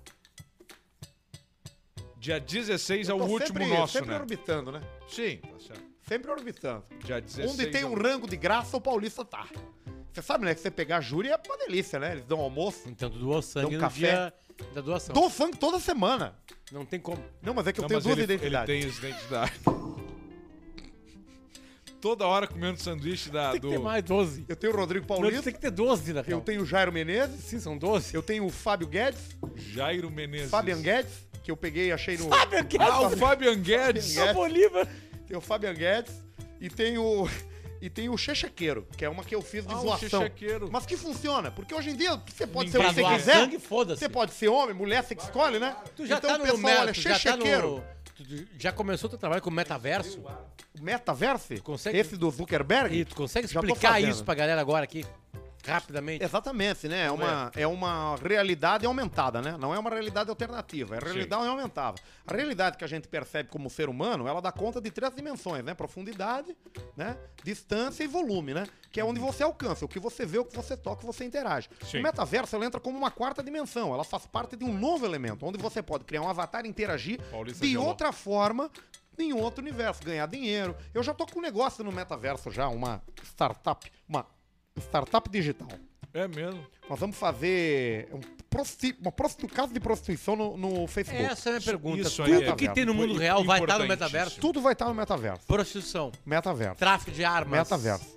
Dia 16 é Eu o tô último sempre, nosso, sempre né? orbitando, né? Sim, tá certo. Sempre orbitando. Dia 16. Onde tem é um o- rango de graça, o Paulista tá. Você sabe, né? Que você pegar júri é uma delícia, né? Eles dão almoço. Então tu doou sangue Dá um no café. dia da doação. Dou sangue toda semana. Não tem como. Não, mas é que eu Não, tenho mas duas ele, ele identidades. tem essa identidade. Toda hora comendo sanduíche da, Tem que do... ter mais 12. Eu tenho o Rodrigo Não, Paulista. tem que ter 12 na Eu real. tenho o Jairo Menezes. Sim, são 12. Eu tenho o Fábio Guedes. Jairo Menezes. Fabian Guedes, que eu peguei e achei no. Fábio Guedes. Ah, o Fabian Guedes. Guedes. Bolívar. Tem o Fabian Guedes. E tem o. E tem o Chechequeiro, que é uma que eu fiz de Ah, o zoação. Chechequeiro. Mas que funciona, porque hoje em dia você pode ser Pra o que você quiser. sangue, foda-se. Você pode ser homem, mulher, você que escolhe, né? Tu já então tá o no pessoal meta, olha, já tá Chechequeiro. no... Tu já começou teu trabalho com o metaverso? O Metaverse? consegue- Esse do Zuckerberg? E tu consegue Já tô explicar fazendo. isso pra galera agora aqui? Rapidamente. Exatamente, né? É uma, é uma realidade aumentada, né? Não é uma realidade alternativa, é realidade aumentada. A realidade que a gente percebe como ser humano, ela dá conta de três dimensões, né? Profundidade, né? Distância e volume, né? Que é onde você alcança, o que você vê, o que você toca, você interage. Sim. O metaverso, ela entra como uma quarta dimensão, ela faz parte de um novo elemento, onde você pode criar um avatar e interagir Paulista de outra forma em outro universo, ganhar dinheiro. Eu já tô com um negócio no metaverso já, uma startup, uma startup digital. É mesmo. Nós vamos fazer um prosti uma prostitu caso de prostituição no, no Facebook. Essa é a minha pergunta. isso aí Tudo é que tem no mundo real vai estar no metaverso? Tudo vai estar no metaverso. Prostituição, Metaverso. tráfico de armas. Metaverso.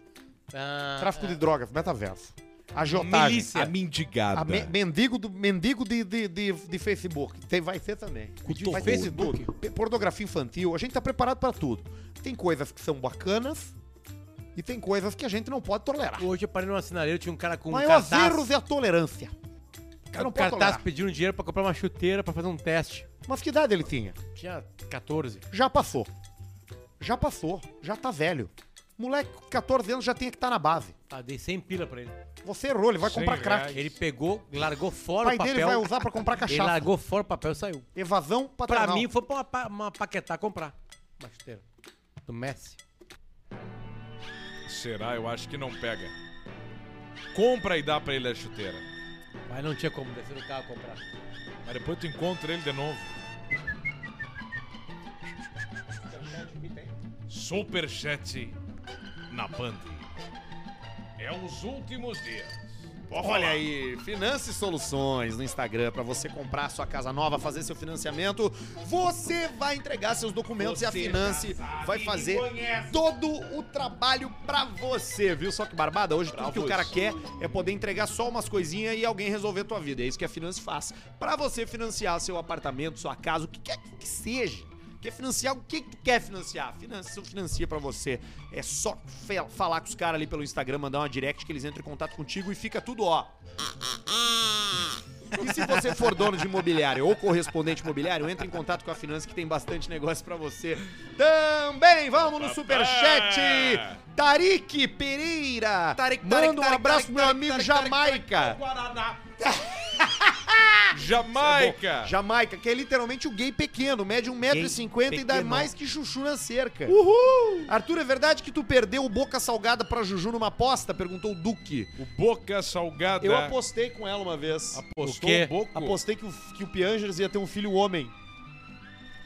ah, Tráfico de drogas, metaverso. Agiotagem. Milícia. A mendigada. A me- mendigo do, mendigo de, de, de, de Facebook. Tem, vai ser também. Vai Facebook. Pornografia infantil. A gente tá preparado pra tudo. Tem coisas que são bacanas e tem coisas que a gente não pode tolerar. Hoje eu parei numa sinaleira, tinha um cara com um Maiores cartaz, erros é a tolerância. Você não um pode cartaz tolerar. pedindo dinheiro pra comprar uma chuteira pra fazer um teste. Mas que idade ele tinha? Tinha 14. Já passou. Já passou. Já tá velho. Moleque com 14 anos já tinha que estar na base. Ah, dei 100 pila pra ele. Você errou, ele vai comprar crack. reais. Ele pegou, largou O fora pai o papel. dele vai usar pra comprar Ele cachaça. largou fora o papel e saiu. Evasão Pra patronal. mim foi pra uma, pa- uma paquetá comprar. Uma chuteira. Do Messi. Será? Eu acho que não pega. Compra e dá pra ele a chuteira. Mas não tinha como descer no carro comprar. Mas depois tu encontra ele de novo. Superchat na Band. É os últimos dias. Olha aí, Finance Soluções no Instagram para você comprar sua casa nova, fazer seu financiamento. Você vai entregar seus documentos e a Finance vai fazer todo o trabalho pra você, viu? Só que barbada, hoje tudo que o cara quer é poder entregar só umas coisinhas e alguém resolver a tua vida. É isso que a Finance faz. Pra você financiar seu apartamento, sua casa, o que quer que seja. Quer financiar o que que tu quer financiar? Financia, financia pra você. É só falar com os caras ali pelo Instagram, mandar uma direct que eles entram em contato contigo e fica tudo ó. E se você for dono de imobiliário ou correspondente imobiliário, entre em contato com a Finança que tem bastante negócio pra você. Também vamos no superchat. Tarik Pereira. Tarik, Manda um abraço pro meu amigo Tarik, Tarik, Jamaica. Jamaica! Jamaica, que é literalmente o gay pequeno, mede 1,50m e dá mais que chuchu na cerca. Uhul! Arthur, é verdade que tu perdeu o boca salgada pra Juju numa aposta? Perguntou o Duque. O Boca Salgada. Eu apostei com ela uma vez. Apostou O quê? um pouco. Apostei que o, que o Piangers ia ter um filho homem.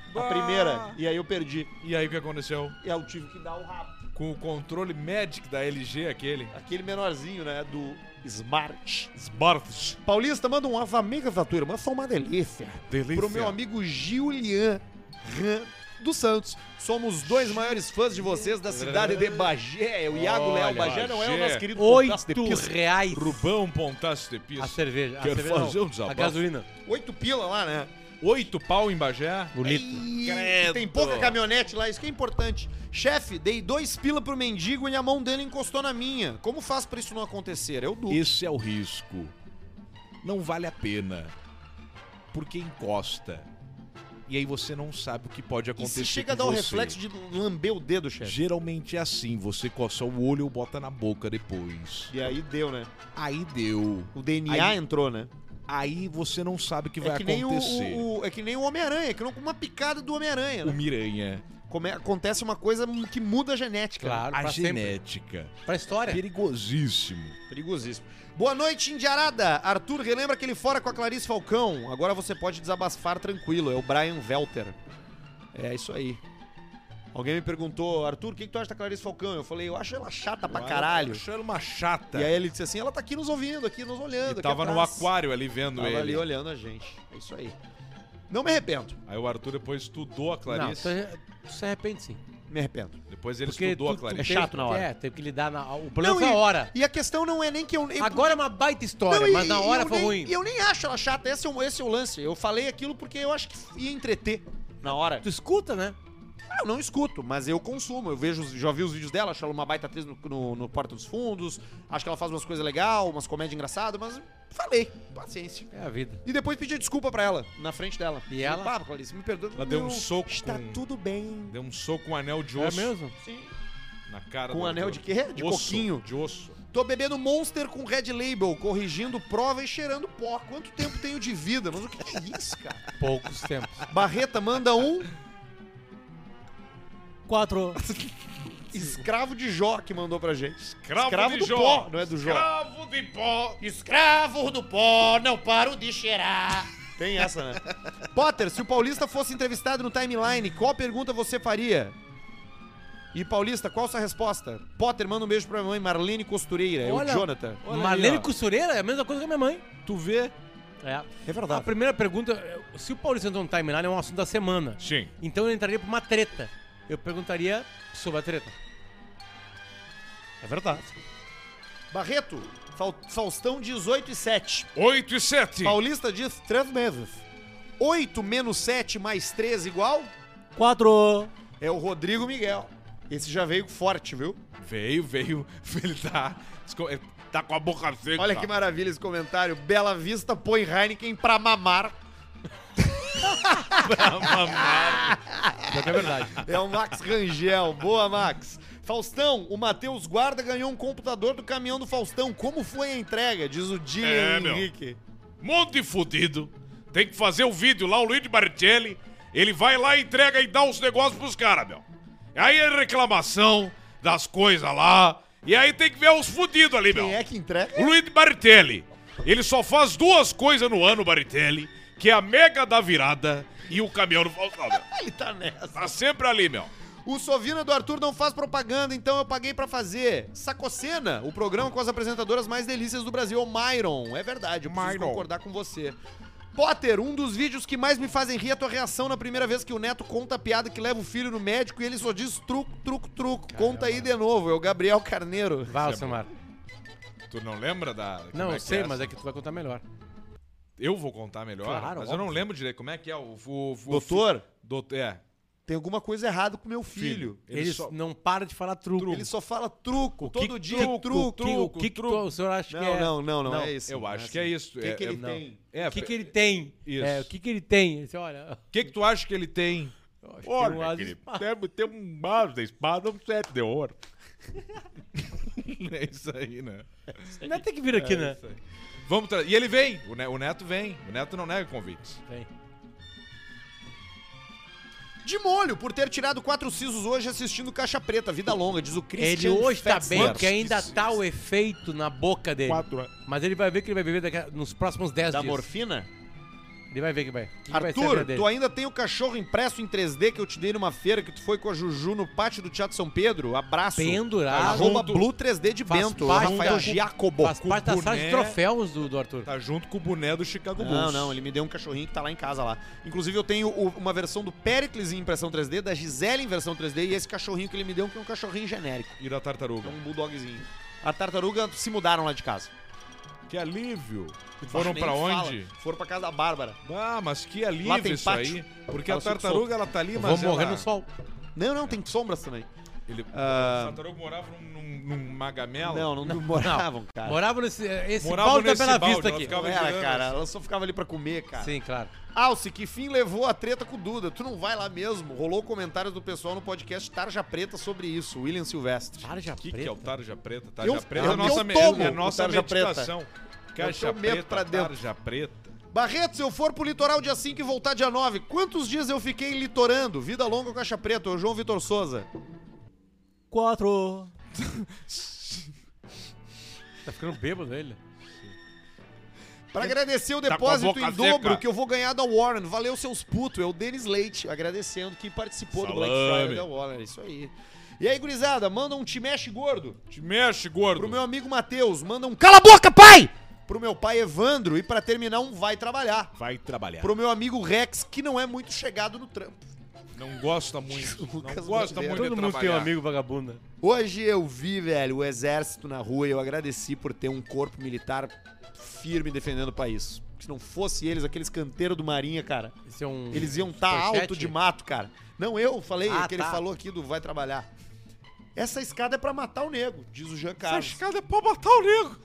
A Bah. primeira. E aí eu perdi. E aí o que aconteceu? Eu tive que dar o rabo. Com o controle Magic da LG, aquele. Aquele menorzinho, né? Do Smart. Smart. Paulista, manda um as amigas da turma, são uma delícia. Delícia. Pro meu amigo Julian Ran dos Santos. Somos dois maiores fãs de vocês da cidade de Bagé. O Iago Olha, Leal Bagé não é o nosso querido Pontaço de Oito reais Rubão Pontaço de a Pista. cerveja. A Quero cerveja não, fazer um A desabafo. gasolina. Oito pila lá, né? Oito pau em Bagé. O litro. E Credo. tem pouca caminhonete lá, isso que é importante. Chefe, dei dois pila pro mendigo e a mão dele encostou na minha. Como faz pra isso não acontecer? Eu dou. Esse é o risco. Não vale a pena. Porque encosta. E aí você não sabe o que pode E acontecer se chega a dar o reflexo de lamber o dedo, chefe? Geralmente é assim, você coça o olho ou bota na boca depois. E aí deu, né? Aí deu. O DNA Aí- entrou, né? Aí você não sabe o que vai é que acontecer. o- o- é que nem o Homem-Aranha, é que não com uma picada do Homem-Aranha, O né? Miranha. Come- acontece uma coisa que muda a genética. né? Claro, A pra sempre. genética. Pra história. Perigosíssimo. Perigosíssimo. Boa noite, Indiarada. Arthur, relembra aquele fora com a Clarice Falcão. Agora você pode desabafar tranquilo. É o Brian Velter. É isso aí. Alguém me perguntou, Arthur, o que, que tu acha da Clarice Falcão? Eu falei, eu acho ela chata pra caralho. Achou ela uma chata. E aí ele disse assim, ela tá aqui nos ouvindo, aqui nos olhando. E tava no atrás. aquário ali vendo Tava ele. ali olhando a gente. É isso aí. Não me arrependo. Aí o Arthur depois estudou a Não, Clarice. tu, tu se arrepende sim. Me arrependo. Depois ele Porque estudou tu- a tu Clarice. É chato na hora. É, teve que lidar na. O problema Não, foi a hora. E a questão não é nem que eu... eu- Agora é uma baita história, Não, e- mas na e hora eu foi nem- ruim. E eu nem acho ela chata, esse é, o, esse é o lance. Eu falei aquilo porque eu acho que ia entreter na hora. Tu escuta, né? Eu não escuto, mas eu consumo. Eu vejo, já vi os vídeos dela, acho ela uma baita atriz no, no, no Porta dos Fundos. Acho que ela faz umas coisas legais, umas comédias engraçadas, mas falei, paciência. É a vida. E depois pedi desculpa pra ela, na frente dela. E ela? Pá, Clarice, me perdoa. Ela deu um soco Está com- tudo bem. Deu um soco com um anel de É osso mesmo? Sim. na cara Com do um anel de quê? De Osso, coquinho. De osso. Tô bebendo Monster com Red Label, corrigindo prova e cheirando pó. Quanto tempo tenho de vida? Mas o que é isso, cara? Poucos tempos. Barreta manda um Quatro. escravo de Jó que mandou pra gente. Escravo, Escravo de do Jó. pó, não é do Jó. Escravo de pó. Escravo do pó, não paro de cheirar. Tem essa, né? Potter, se o Paulista fosse entrevistado no timeline, qual pergunta você faria? E Paulista, qual sua resposta? Potter, manda um beijo pra minha mãe, Marlene Costureira. É o Olha- Jonathan. Olha aí, Marlene ó. Costureira é a mesma coisa que a minha mãe. Tu vê? É. É A verdade. primeira pergunta, é, se o Paulista entrou no timeline, é um assunto da semana. Sim. Então eu entraria pra uma treta. Eu perguntaria sobre a treta. É verdade. Barreto, Faustão 18 e 7. 8 e 7. Paulista diz 3 meses. 8 menos 7 mais 3 igual? Quatro. É o Rodrigo Miguel. Esse já veio forte, viu? Veio, veio. Ele tá. Tá com a boca seca. Olha que maravilha esse comentário. Bela Vista põe Heineken pra mamar. Pior que é verdade. É o Max Rangel. Boa, Max. Faustão, o Matheus Guarda ganhou um computador do caminhão do Faustão. Como foi a entrega? Diz o Dillian É, meu. Henrique. Monte fudido. Tem que fazer o vídeo lá, o Luiz Bartelli. Ele vai lá, entrega e dá os negócios pros caras, meu. Aí é reclamação das coisas lá. E aí tem que ver os fudidos ali, meu. Quem é que entrega? O Luiz Bartelli. Ele só faz duas coisas no ano, Bartelli, que é a mega da virada e o caminhão do Faustão. Ele tá nessa. Tá sempre ali, meu. O Sovina do Arthur não faz propaganda, então eu paguei pra fazer. Sacocena, o programa com as apresentadoras mais delícias do Brasil, o Myron. É verdade, eu preciso Myron. concordar com você. Potter, um dos vídeos que mais me fazem rir é a tua reação na primeira vez que o Neto conta a piada que leva o filho no médico e ele só diz truco, truco, truco. Conta aí de novo, é o Gabriel Carneiro. Vai, é Alcemar. Tu não lembra da. Não, é eu sei, é mas é que tu vai contar melhor. Eu vou contar melhor. Claro, mas eu não óbvio. lembro direito como é que é o. o, o Doutor, Doutor. É. tem alguma coisa errada com meu filho. Ele Eles só- não param de falar truco. Ele só fala truco, todo que dia truco, truco. Que- o que, que tu- o senhor acha que Não, é? não, não, não, Não, é isso. Eu Não acho é que é assim. isso. O que, é, que ele é- tem? É, O que, que ele tem? Isso. É, o que, que ele tem? Você olha. O que, que tu acha que ele tem? eu acho que tem um deve ter um vaso da espada, um sete de ouro. é isso aí, né? Não tem que vir aqui, né? Vamos tra- E ele vem, o, Ne- o Neto vem. O Neto não nega convites. Tem. De molho, por ter tirado quatro sisos hoje assistindo Caixa Preta, Vida Longa, diz o Christian Ele hoje tá bem, porque ainda tá o efeito na boca dele. Quatro. Mas ele vai ver que ele vai beber daqui a- nos próximos 10 Da dias. morfina? Ele vai ver que vai. que vai Arthur, dele. tu ainda tem o cachorro impresso em 3D que eu te dei numa feira que tu foi com a Juju no pátio do Teatro São Pedro? Abraço. Pendurado. Arroba junto. Blue 3D de Faz Bento. parte Rafael Giacobo. Faz parte da sala de troféus do, do Arthur. Tá junto com o boné do Chicago Bulls. Não, não, ele me deu um cachorrinho que tá lá em casa lá. Inclusive eu tenho o- uma versão do Pericles em impressão 3D, da Gisele em versão 3D e esse cachorrinho que ele me deu que é um cachorrinho genérico. E da É tartaruga. um bulldogzinho. A tartaruga se mudaram lá de casa. Que alívio. Foram Nem pra fala. onde? Foram pra casa da Bárbara. Ah, mas que alívio isso pátio. aí. Porque Ela a fica tartaruga, ela tá ali, mas vou morrer ela... no sol. Não, não, tem sombras também. Ele... Ah. A tartaruga morava num, num, gamela. Não, não, não moravam, cara. Morava nesse esse Morava balde da nesse Bela balde, Vista ela aqui. ficava- Não era, girando cara. assim. Ela só ficava ali pra comer, cara. Sim, claro. Alce, que fim levou a treta com o Duda? Tu não vai lá mesmo? Rolou comentários do pessoal no podcast Tarja Preta sobre isso, William Silvestre. Tarja O que, preta. que é o Tarja Preta? Eu- Tarja Preta é eu a nossa, me- tomo é a o nossa Tarja Preta. meditação. Caixa Eu preta, pra dentro. Tarja Preta. Barreto, se eu for pro litoral dia 5 e voltar dia 9, quantos dias eu fiquei litorando? Vida longa ou caixa preta? O João Vitor Souza. Quatro. Tá ficando bêbado ele. Pra agradecer o Tá depósito boca em dobro seca. que eu vou ganhar da Warren. Valeu, seus putos. É o Denis Leite, agradecendo que participou do Black Salame. Friday da Warren. Isso aí. E aí, gurizada, manda um te mexe gordo. Te mexe, gordo. Pro meu amigo Matheus, manda um cala a boca, pai! Pro meu pai Evandro e pra terminar um vai trabalhar. Vai trabalhar. Pro meu amigo Rex, que não é muito chegado no trampo. Não gosta muito. Lucas não gosta Bandeira. muito Todo de mundo tem um trabalhar. amigo vagabunda. Hoje eu vi, velho, o exército na rua e eu agradeci por ter um corpo militar firme defendendo o país. Se não fosse eles, aqueles canteiros do Marinha, cara, Esse é um. eles iam estar superchat? alto de mato, cara. Não, eu falei Ah, que tá. ele falou aqui do vai trabalhar. Essa escada é pra matar o nego, diz o Jean Essa Carlos. escada é pra matar o nego.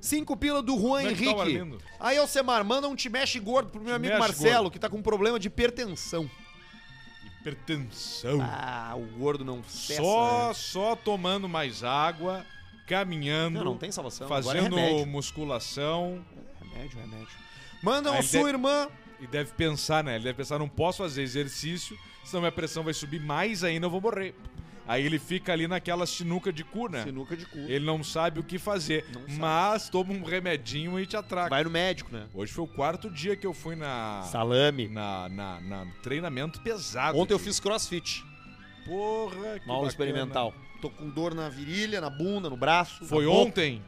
Cinco pila do Juan Como é que tá o Henrique. Arlindo? Aí, Alcemar, manda um te mexe gordo pro meu Te amigo mexe Marcelo, gordo. que tá com problema de hipertensão. Hipertensão. Ah, o gordo não cessa, só, né? só tomando mais água, caminhando, Não, não tem salvação. É fazendo remédio. musculação. Remédio, remédio. Manda Aí sua de- irmã. E deve pensar, né? Ele deve pensar, não posso fazer exercício, senão minha pressão vai subir mais ainda, eu vou morrer. Aí ele fica ali naquela sinuca de cu, né? Sinuca de cu. Ele não sabe o que fazer, Não sabe. mas toma um remedinho e te atraca. Vai no médico, né? Hoje foi o quarto dia que eu fui na, Salame. na, na, na treinamento pesado. Ontem eu fiz crossfit. Porra, que bacana. experimental. Tô com dor na virilha, na bunda, no braço. Foi na boca, ontem?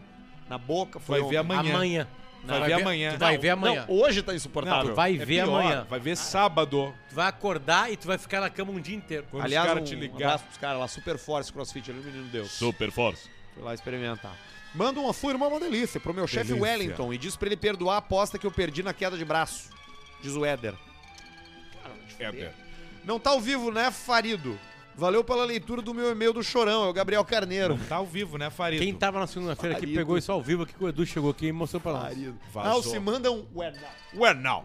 Na boca, foi Vai ver ontem. amanhã. Amanhã. Vai Vai ver amanhã. tu vai ver amanhã. Não, hoje tá insuportável. tu vai É ver pior, amanhã. Vai ver sábado. Tu vai acordar e tu vai ficar na cama um dia inteiro. Quando Aliás, os caras um te ligar. abraço pros caras lá, Super Force CrossFit, ali o menino deu. Super force. Fui lá experimentar. Manda uma fui irmã uma delícia pro meu chefe. Wellington e diz pra ele perdoar a aposta que eu perdi na queda de braço. Diz o Éder. Éder. Não tá ao vivo, né, Farido? Valeu pela leitura do meu e-mail do Chorão, é o Gabriel Carneiro. Não tá ao vivo, né, Farito? Quem tava na segunda-feira aqui pegou isso ao vivo aqui que o Edu chegou aqui e mostrou pra nós. Farido. Vazou. Alce, manda um ué, não. Ué, não.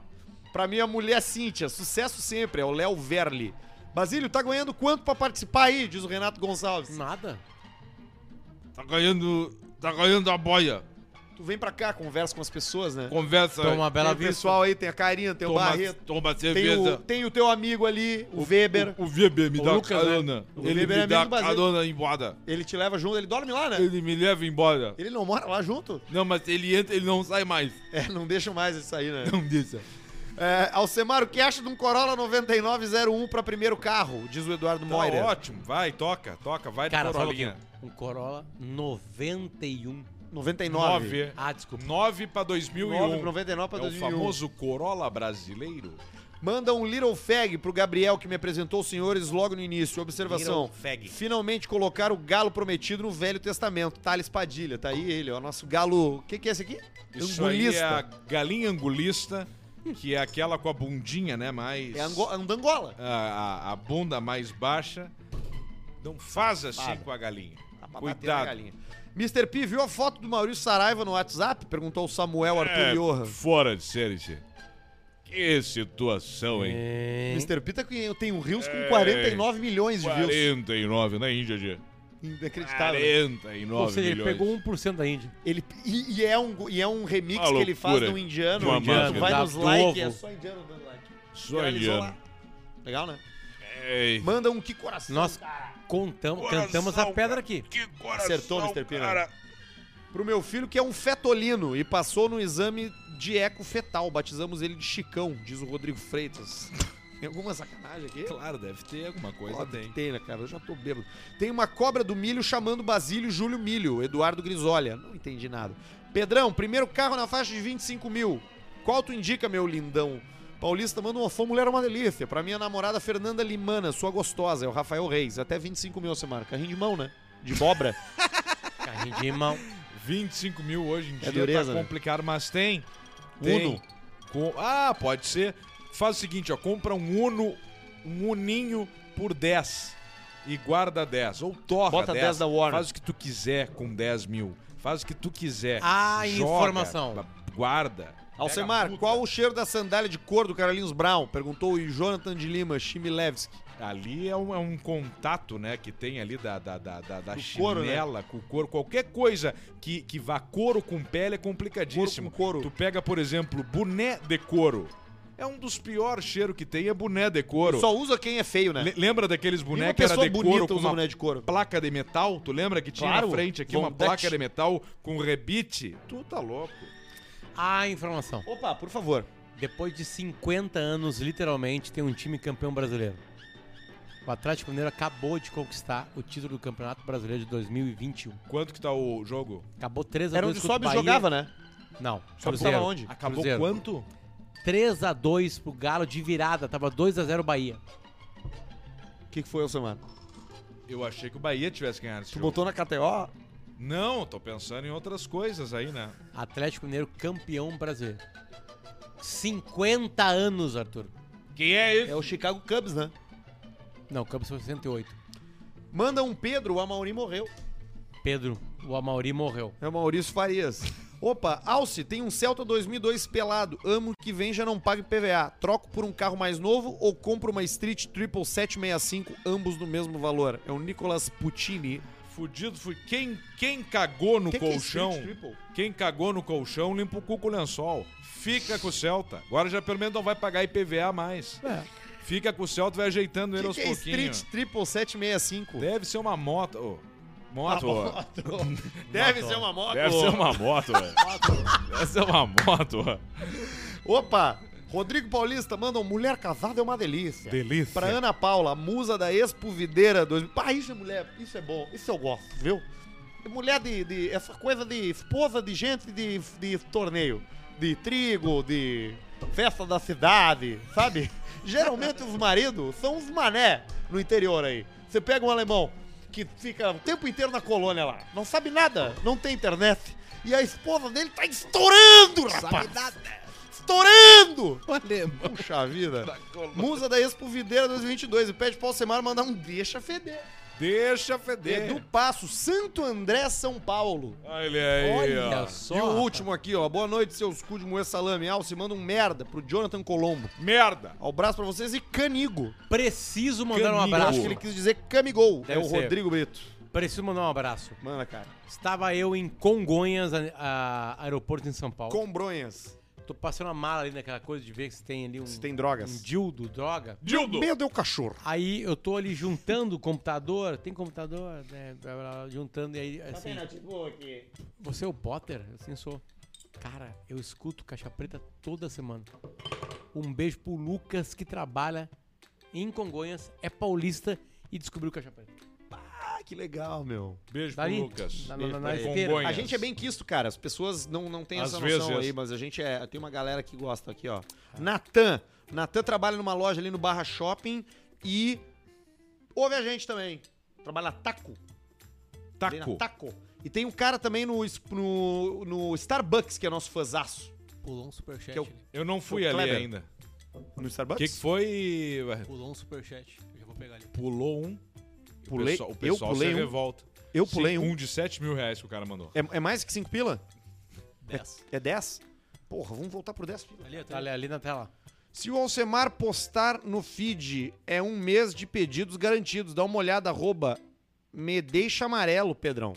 Pra minha mulher Cíntia, sucesso sempre, é o Léo Verli. Basílio, tá ganhando quanto pra participar aí? Diz o Renato Gonçalves. Nada. Tá ganhando. Tá ganhando a boia. Tu vem pra cá, conversa com as pessoas, né? Conversa. Toma uma Tem bela o vista. pessoal aí, tem a Carinha, tem o toma, Barreto, toma tem cerveja. o, tem o teu amigo ali, o, Weber. O, o Weber me O dá Lucas, carona. O Ele Weber é me dá amigo do Basílio. carona embora. Ele te leva junto, ele dorme lá, né? Ele me leva embora. Ele não mora lá junto? Não, mas ele entra, ele não sai mais. É, não deixa mais ele sair, né? Não deixa. É, Alcemar, o que acha de um Corolla 9901 pra primeiro carro? Diz o Eduardo Tá Moira. ótimo. Vai, toca, toca. Vai Cara, fala Corolinha. aqui. Um Corolla 91. 99. 9. Ah, desculpa. 9 pra 2001. 9, 99 pra é 2001. o famoso Corolla brasileiro. Manda um Little Fag pro Gabriel, que me apresentou os senhores logo no início. Observação. Little Fag. Finalmente colocar o galo prometido no Velho Testamento. Thales Padilha, tá aí ele, ó. Nosso galo. O que, que é esse aqui? Isso aí é a galinha angulista, que é aquela com a bundinha, né, mais... É ango... andangola. a, a- a bunda mais baixa. Não faz assim com a galinha. Tá pra bater na Cuidado. galinha. Mr. P, viu a foto do Maurício Saraiva no WhatsApp? Perguntou o Samuel Arthur É, Johan. fora de série, Tchê. Que situação, hein? É. Mr. P tá com, tem um Rios com É. 49 milhões de views. 49, né, Índia, Tchê? Inacreditável. 49 Ou seja, ele milhões. pegou 1% da Índia. Ele, e, e é um, e é um remix Uma que ele faz loucura. de um indiano. De uma um indiano vai Da- nos do likes, é só indiano dando like. Só Viralizou indiano. lá. Legal, né? Ei, Manda um que coração. Nós contamos, Coração, cantamos a pedra aqui. Que coração, Acertou, Mr. P, né? cara. pro meu filho que é um fetolino e passou no exame de eco fetal. Batizamos ele de Chicão, diz o Rodrigo Freitas. Tem alguma sacanagem aqui? Claro, deve ter alguma coisa. Óbvio tem. tem, né, cara? Eu já tô bêbado. Tem uma cobra do milho chamando Basílio Júlio Milho, Eduardo Grisolha. Não entendi nada. Pedrão, primeiro carro na faixa de 25 mil. Qual tu indica, meu lindão? Paulista manda uma fã, mulher é uma delícia. Pra minha namorada Fernanda Limana, sua gostosa, é o Rafael Reis. Até 25 mil, Semar. Carrinho de mão, né? De bobra. Carrinho de mão. 25 mil hoje em dia dureza, tá né? complicado, mas tem. tem. Uno. Com- Ah, pode ser. Faz o seguinte, ó, compra um Uno, um Uninho por 10 e guarda 10. Ou torra Bota 10. 10 da Warner. Faz o que tu quiser com 10 mil. Faz o que tu quiser. Ah, Joga, informação. Guarda. Alcemar, qual o cheiro da sandália de couro do Carlinhos Brown? Perguntou o Jonathan de Lima, Chimilevski. Ali é um, é um contato, né, que tem ali da, da, da, da, da Do couro, né? chinela com o couro. Qualquer coisa que, que vá couro com pele é complicadíssimo. Couro com couro. Tu pega, por exemplo, boné de couro. É um dos piores cheiros que tem, é boné de couro. Só usa quem é feio, né? Le- lembra daqueles bonecos que era pessoa de bonita couro com uma boné de couro. placa de metal? Tu lembra que tinha Claro, na frente aqui uma placa de metal com rebite? Tu tá louco. A informação. Opa, por favor. Depois de 50 anos, literalmente, tem um time campeão brasileiro. O Atlético Mineiro acabou de conquistar o título do Campeonato Brasileiro de 2021. Quanto que tá o jogo? Acabou 3 a Era 2 onde o sobe Bahia. jogava, né? Não, Sobe Cruzeiro. tava onde? Acabou Cruzeiro. quanto? 3 a 2 pro Galo de virada, tava 2 a 0 Bahia. O que, que foi, Alcemar? Eu achei que o Bahia tivesse ganhado esse Tu jogo. botou na KTO? Não, tô pensando em outras coisas aí, né? Atlético Mineiro campeão brasileiro. 50 anos, Arthur. Quem é esse? É o Chicago Cubs, né? Não, campeão foi 68. Manda um Pedro, o Amauri morreu. Pedro, o Amauri morreu. É o Maurício Farias. Opa, Alce, tem um Celta 2002 pelado. Amo que vem já não pague PVA. Troco por um carro mais novo ou compro uma Street Triple 765, ambos no mesmo valor. É o Nicolas Puccini. Fudido fui. Quem, quem cagou no Que que é colchão. Street Triple? quem cagou no colchão limpa o cu com o lençol. Fica com o Celta. Agora já pelo menos não vai pagar IPVA mais. Fica com o Celta e vai ajeitando ele Que aos que é pouquinhos. Street Triple 765? Deve ser uma moto. ô. moto. ô. Deve ser uma moto. Deve ser uma moto, velho. Deve ser uma moto. Opa, Rodrigo Paulista manda um mulher casada é uma delícia. Delícia. Pra Ana Paula, musa da Expo Videira 2000. Pá, isso é mulher, isso é bom, isso eu gosto, viu? Mulher de, de essa coisa de esposa de gente de, de torneio, de trigo, de festa da cidade, sabe? Geralmente os maridos são os mané no interior aí. Você pega um alemão que fica o tempo inteiro na colônia lá, não sabe nada, não tem internet, e a esposa dele tá estourando, rapaz! Estourando! Puxa vida. Musa da Expo Videira 2022 e pede pro Alcemar mandar um deixa feder. Deixa feder. Edu Passo, Santo André, São Paulo. Olha aí, Olha ó. só. e o último aqui, ó. Boa noite, seus cu de moer salame. Alce, manda um merda pro Jonathan Colombo. Merda. Ao braço pra vocês e Canigo. Preciso mandar um Canigo. Eu acho abraço. que ele quis dizer Camigol. É Deve o ser. Rodrigo Brito. Preciso mandar um abraço. Manda, cara. Estava eu em Congonhas, a- a- aeroporto em São Paulo. Combronhas. Tô passando a mala ali naquela coisa de ver se tem ali um, Se tem um drogas. dildo, droga. Dildo. É o cachorro. Aí eu tô ali juntando o computador, tem computador, né? Juntando e aí assim. Você é o Potter? Assim sou. Cara, eu escuto Caixa Preta toda semana. Um beijo pro Lucas que trabalha em Congonhas, é paulista e descobriu Caixa Preta. Ah, que legal, meu. Beijo pro Lucas. na, na. A gente é bem quisto, cara. As pessoas não, não têm Às essa noção vezes. aí, mas a gente é. Tem uma galera que gosta aqui, ó. Natan. Natan trabalha numa loja ali no Barra Shopping e ouve a gente também. Trabalha na Taco. Taco. Taco. E tem um cara também no, no, no Starbucks, que é nosso fãzaço. Pulou um superchat. Que é o- ali. Eu não fui O ali Kleber. ainda. No O Starbucks? que, que foi? Pulou um superchat. Eu já vou pegar ali. Pulou um. O Pulei- pessoal- O eu pessoal pulei se um. revolta. Eu pulei Sim, um. Um de 7 mil reais que o cara mandou. É, é mais que 5 pila? 10. É 10? Porra, vamos voltar por 10 pila. Ali, Tá ali, ali na tela. Se o Alcemar postar no feed, é um mês de pedidos garantidos. Dá uma olhada, arroba me deixa amarelo, Pedrão.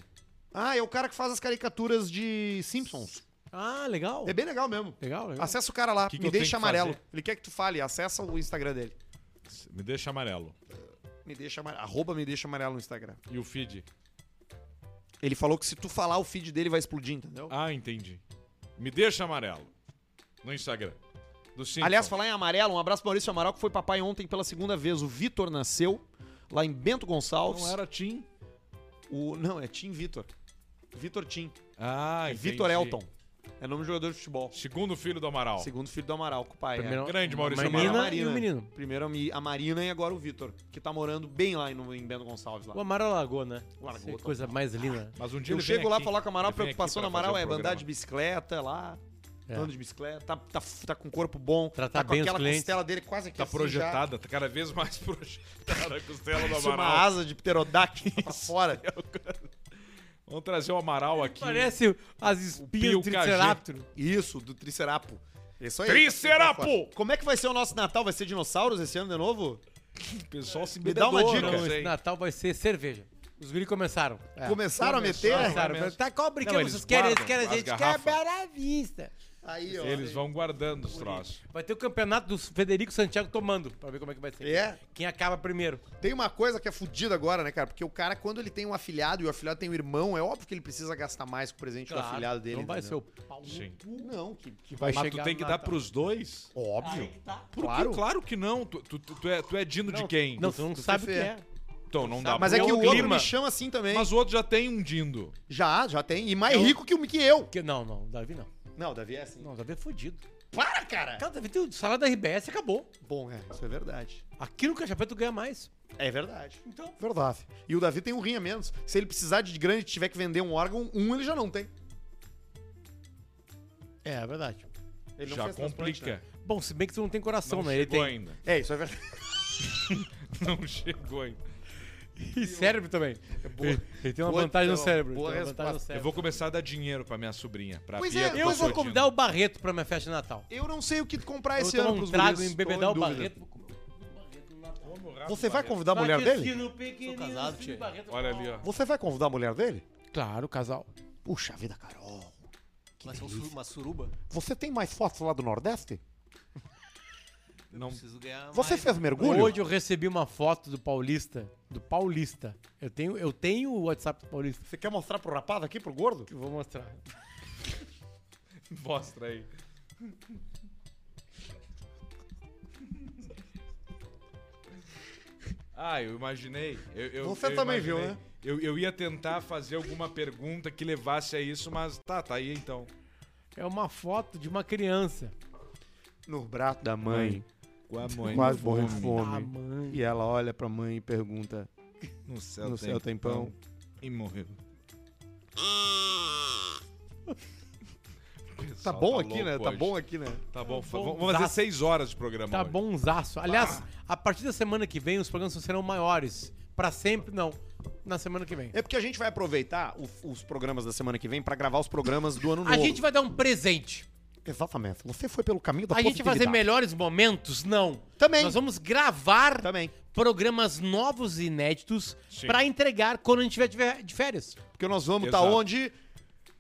Ah, é o cara que faz as caricaturas de Simpsons. Ah, legal. É bem legal mesmo. Legal, legal. Acessa o cara lá, Que que me eu deixa amarelo. fazer? Ele quer que tu fale, acessa o Instagram dele. Me deixa amarelo. Me deixa amarelo. Arroba me deixa amarelo no Instagram. E o feed? Ele falou que se tu falar, o feed dele vai explodir, entendeu? Ah, entendi. Me deixa amarelo. No Instagram. Do Simpsons. Aliás, falar em amarelo, um abraço pro Maurício Amaral, que foi papai ontem pela segunda vez. O Vitor nasceu lá em Bento Gonçalves. Não era Tim? O, não, é Tim Vitor. Vitor Tim. Ah, É entendi. Vitor Elton. É nome de jogador de futebol. Segundo filho do Amaral. Segundo filho do Amaral, com o pai. Primeiro- é. Grande Maurício Amaral. menina e um menino. Primeiro a Mi- a Marina e agora o Vitor, que tá morando bem lá em, em Bento Gonçalves. Lá. O Amaral largou, né? Largou, Que coisa mais linda. Mas um dia Eu chego lá aqui. falar com o Amaral, a preocupação do Amaral é o andar de bicicleta lá. É. Andando de bicicleta, tá, tá, tá com o corpo bom, Tratar tá com bem os aquela clientes. costela dele quase aqui Tá assim, projetada, tá cada vez mais projetada a costela já. do Parece uma Amaral. asa de pterodáctilo pra fora. Vamos trazer o Amaral aqui. Parece as espinhas do. Triceratops. Isso, do Tricerapo. Isso aí. Tricerapo! Como é que vai ser o nosso Natal? Vai ser dinossauros esse ano de novo? O pessoal se Me dá uma dica. não esse. Natal vai ser cerveja. Os guri começaram. É. Começaram a meter? Começaram. Tá, qual brinquedo vocês querem? Eles querem, a gente quer. Bela Vista. Aí, ó. Eles vão guardando os troços. Vai ter o campeonato dos Federico Santiago tomando, pra ver como é que vai ser. É? Quem acaba primeiro. Tem uma coisa que é fodida agora, né, cara? Porque o cara, quando ele tem um afilhado e o afilhado tem um irmão, é óbvio que ele precisa gastar mais com o presente do afilhado dele. Não vai ser entendeu? o pau no Sim. Não, que, que vai Mas chegar tu tem que dar pros dois? Óbvio. Por Claro. claro. claro que não. Tu, tu- tu é, tu é dino de quem? Não, tu não do sabe o que é. Então não dá Mas é que o outro me chama assim também. Mas o outro já tem um dindo. Já, já tem. E mais rico que, o- que eu. Que, não, não, Davi não. Não, Davi é assim. Não, Davi é fudido. Para, cara! Cara, Davi tem o salário da RBS e acabou. Bom, é, isso é verdade. Aqui no Cachapé tu ganha mais. É verdade. Então. Verdade. E o Davi tem um rim a menos. Se ele precisar de grana e tiver que vender um órgão, um ele já não tem. É, é verdade. Ele não já fez transplante, complica. né? Bom, se bem que tu não tem coração, Não né? Ele chegou tem. ainda. É, isso é verdade. Não chegou ainda. E cérebro também. boa. Ele tem uma Boa- vantagem no boa cérebro. boa tem uma vantagem no resposta. Eu cérebro. vou começar a dar dinheiro pra minha sobrinha. Pra Pois Bia, é, Eu vou convidar o Barreto pra minha festa de Natal. Eu não sei o que comprar Eu esse ano um pros trago guris, em bebedar o. Barreto. Vou comer um Barreto no Natal. Você vai convidar a mulher dele? Sou casado, tchê. Olha ali, ó. Você vai convidar a mulher dele? Claro, casal. Puxa vida, Carol. Ser um suru- uma suruba. Você tem mais fotos lá do Nordeste? Não, Preciso ganhar Você mais. fez mergulho? Hoje eu recebi uma foto do Paulista. Do Paulista. Eu tenho, eu tenho o WhatsApp do Paulista. Você quer mostrar pro rapaz aqui, pro gordo? Que eu vou mostrar. mostra aí. Ah, eu imaginei. Eu, eu- Você eu também viu, imaginei. né? Eu, eu ia tentar fazer alguma pergunta que levasse a isso, mas tá, tá aí então. É uma foto de uma criança. No braço da mãe, Com a mãe. quase no morrendo de fome. E ela olha pra mãe e pergunta: No céu, No céu tem pão. E morreu. Tá bom aqui, né? Tá bom aqui, né? Tá bom. Tá fa- bom, Vamos fazer seis horas de programa. Tá hoje. bonzaço. Aliás, a partir da semana que vem, os programas serão maiores. Pra sempre, não. Na semana que vem. É porque a gente vai aproveitar o- os programas da semana que vem pra gravar os programas do ano A novo. gente vai dar um presente. Exatamente. Você foi pelo caminho da A gente fazer melhores momentos? Não. Também. Nós vamos gravar Também. programas novos e inéditos Sim. pra entregar quando a gente tiver de férias. Porque nós vamos estar Exato. onde?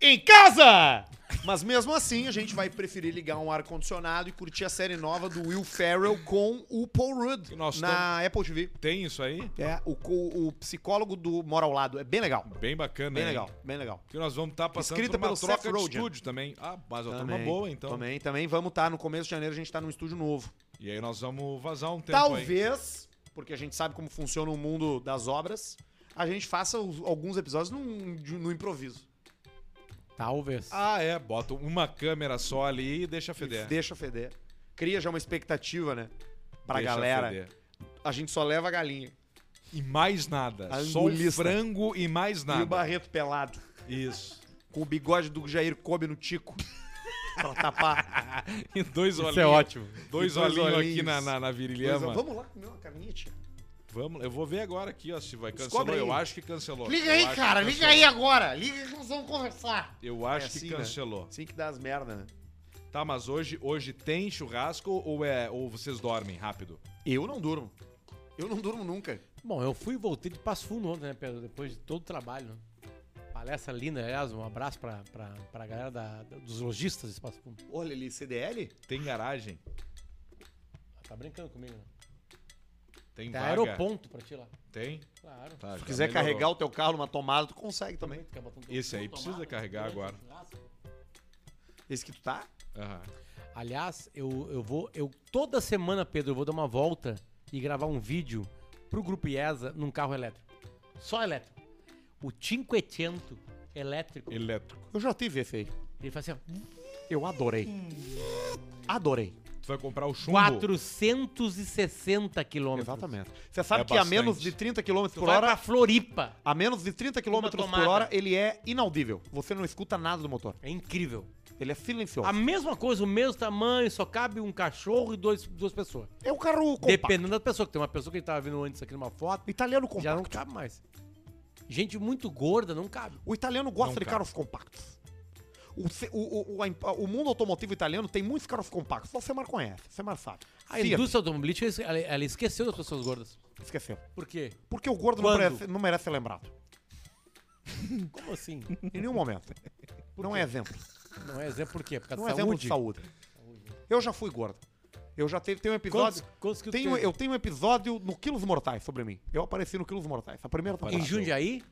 Em casa! Mas mesmo assim, a gente vai preferir ligar um ar-condicionado e curtir a série nova do Will Ferrell com o Paul Rudd nós na Apple TV. Tem isso aí? É, o, co- o psicólogo do Mora ao Lado. É bem legal. Bem bacana, Bem hein? legal, bem legal. Porque nós vamos estar passando Escrita por uma pelo troca Seth de Rogen. estúdio também. Ah, mas uma turma boa, então. Também, também vamos estar no começo de janeiro, a gente tá num estúdio novo. E aí nós vamos vazar um tempo aí. Talvez, porque a gente sabe como funciona o mundo das obras, a gente faça os- alguns episódios num- de- no improviso. Talvez. Ah, é. Bota uma câmera só ali e deixa feder. Deixa feder. Cria já uma expectativa, né? Pra Deixa galera. feder. A gente só leva a galinha. E mais nada. A Só o frango e mais nada. E o Barreto pelado. Isso. Com o bigode do Jair Kobe no tico. pra tapar. E dois Isso olhinhos. é ótimo. Dois, E dois olhinhos aqui na, na, na virilhama. Vamos lá comer uma carninha, tia. Vamos, eu vou ver agora aqui, ó, se vai. Cancelou. aí. Eu acho que cancelou. Liga aí, cara, que liga aí agora. Liga que nós vamos conversar. Eu acho É que assim, né? cancelou. Assim que dá as merda, né? Tá, mas hoje, hoje tem churrasco ou é ou vocês dormem rápido? Eu não durmo. Eu não durmo nunca. Bom, eu fui e voltei de Passo Fundo ontem, né, Pedro? Depois de todo o trabalho. né? Palestra linda, aliás, um abraço pra, pra, pra galera da- da- dos lojistas de Passo Fundo. Olha ali, CDL? Tem garagem? Tá brincando comigo, né? Tem Tem vaga? aeroponto pra ti lá. Tem? Claro. Tá, Se já quiser melhorou. carregar o teu carro numa tomada, tu consegue também. Tu quer botar no teu- Esse aí precisa tomada, carregar durante agora. o churrasco. Esse que tu tá? Aham. Aliás, eu, eu vou. Eu, toda semana, Pedro, eu vou dar uma volta e gravar um vídeo pro Grupo IESA num carro elétrico. Só elétrico. O Cinquecento elétrico. Elétrico. Eu já tive esse aí. Ele faz assim, ó. Eu adorei. Adorei. Vai comprar o chumbo? 460 quilômetros. Exatamente. Você sabe É que a bastante. menos de 30 km por vai hora, pra Floripa. a menos de 30 km por hora, ele é inaudível. Você não escuta nada do motor. É incrível. Ele é silencioso. A mesma coisa, o mesmo tamanho, só cabe um cachorro e dois, duas pessoas. É um carro compacto. Dependendo da pessoa, que tem uma pessoa que a gente tava vendo antes aqui numa foto, Italiano já não compacto. cabe mais. Gente muito gorda não cabe. O italiano gosta Não de cabe. carros compactos. O, o, o, o, a imp- o mundo automotivo italiano tem muitos carros compactos. Você mais conhece, você mais sabe. A Fiat, indústria automobilística, ela, ela esqueceu das pessoas gordas. Esqueceu. Por quê? Porque o gordo não merece, não merece ser lembrado. Como assim? Em nenhum momento. Não é exemplo. Não é exemplo por quê? Por causa Não é da exemplo de saúde. saúde. Eu já fui gordo. Eu já teve, tenho um episódio. Quantos, quantos Tenho, eu tenho um episódio no Quilos Mortais sobre mim. Eu apareci no Quilos Mortais. A primeira Em temporada. Jundiaí?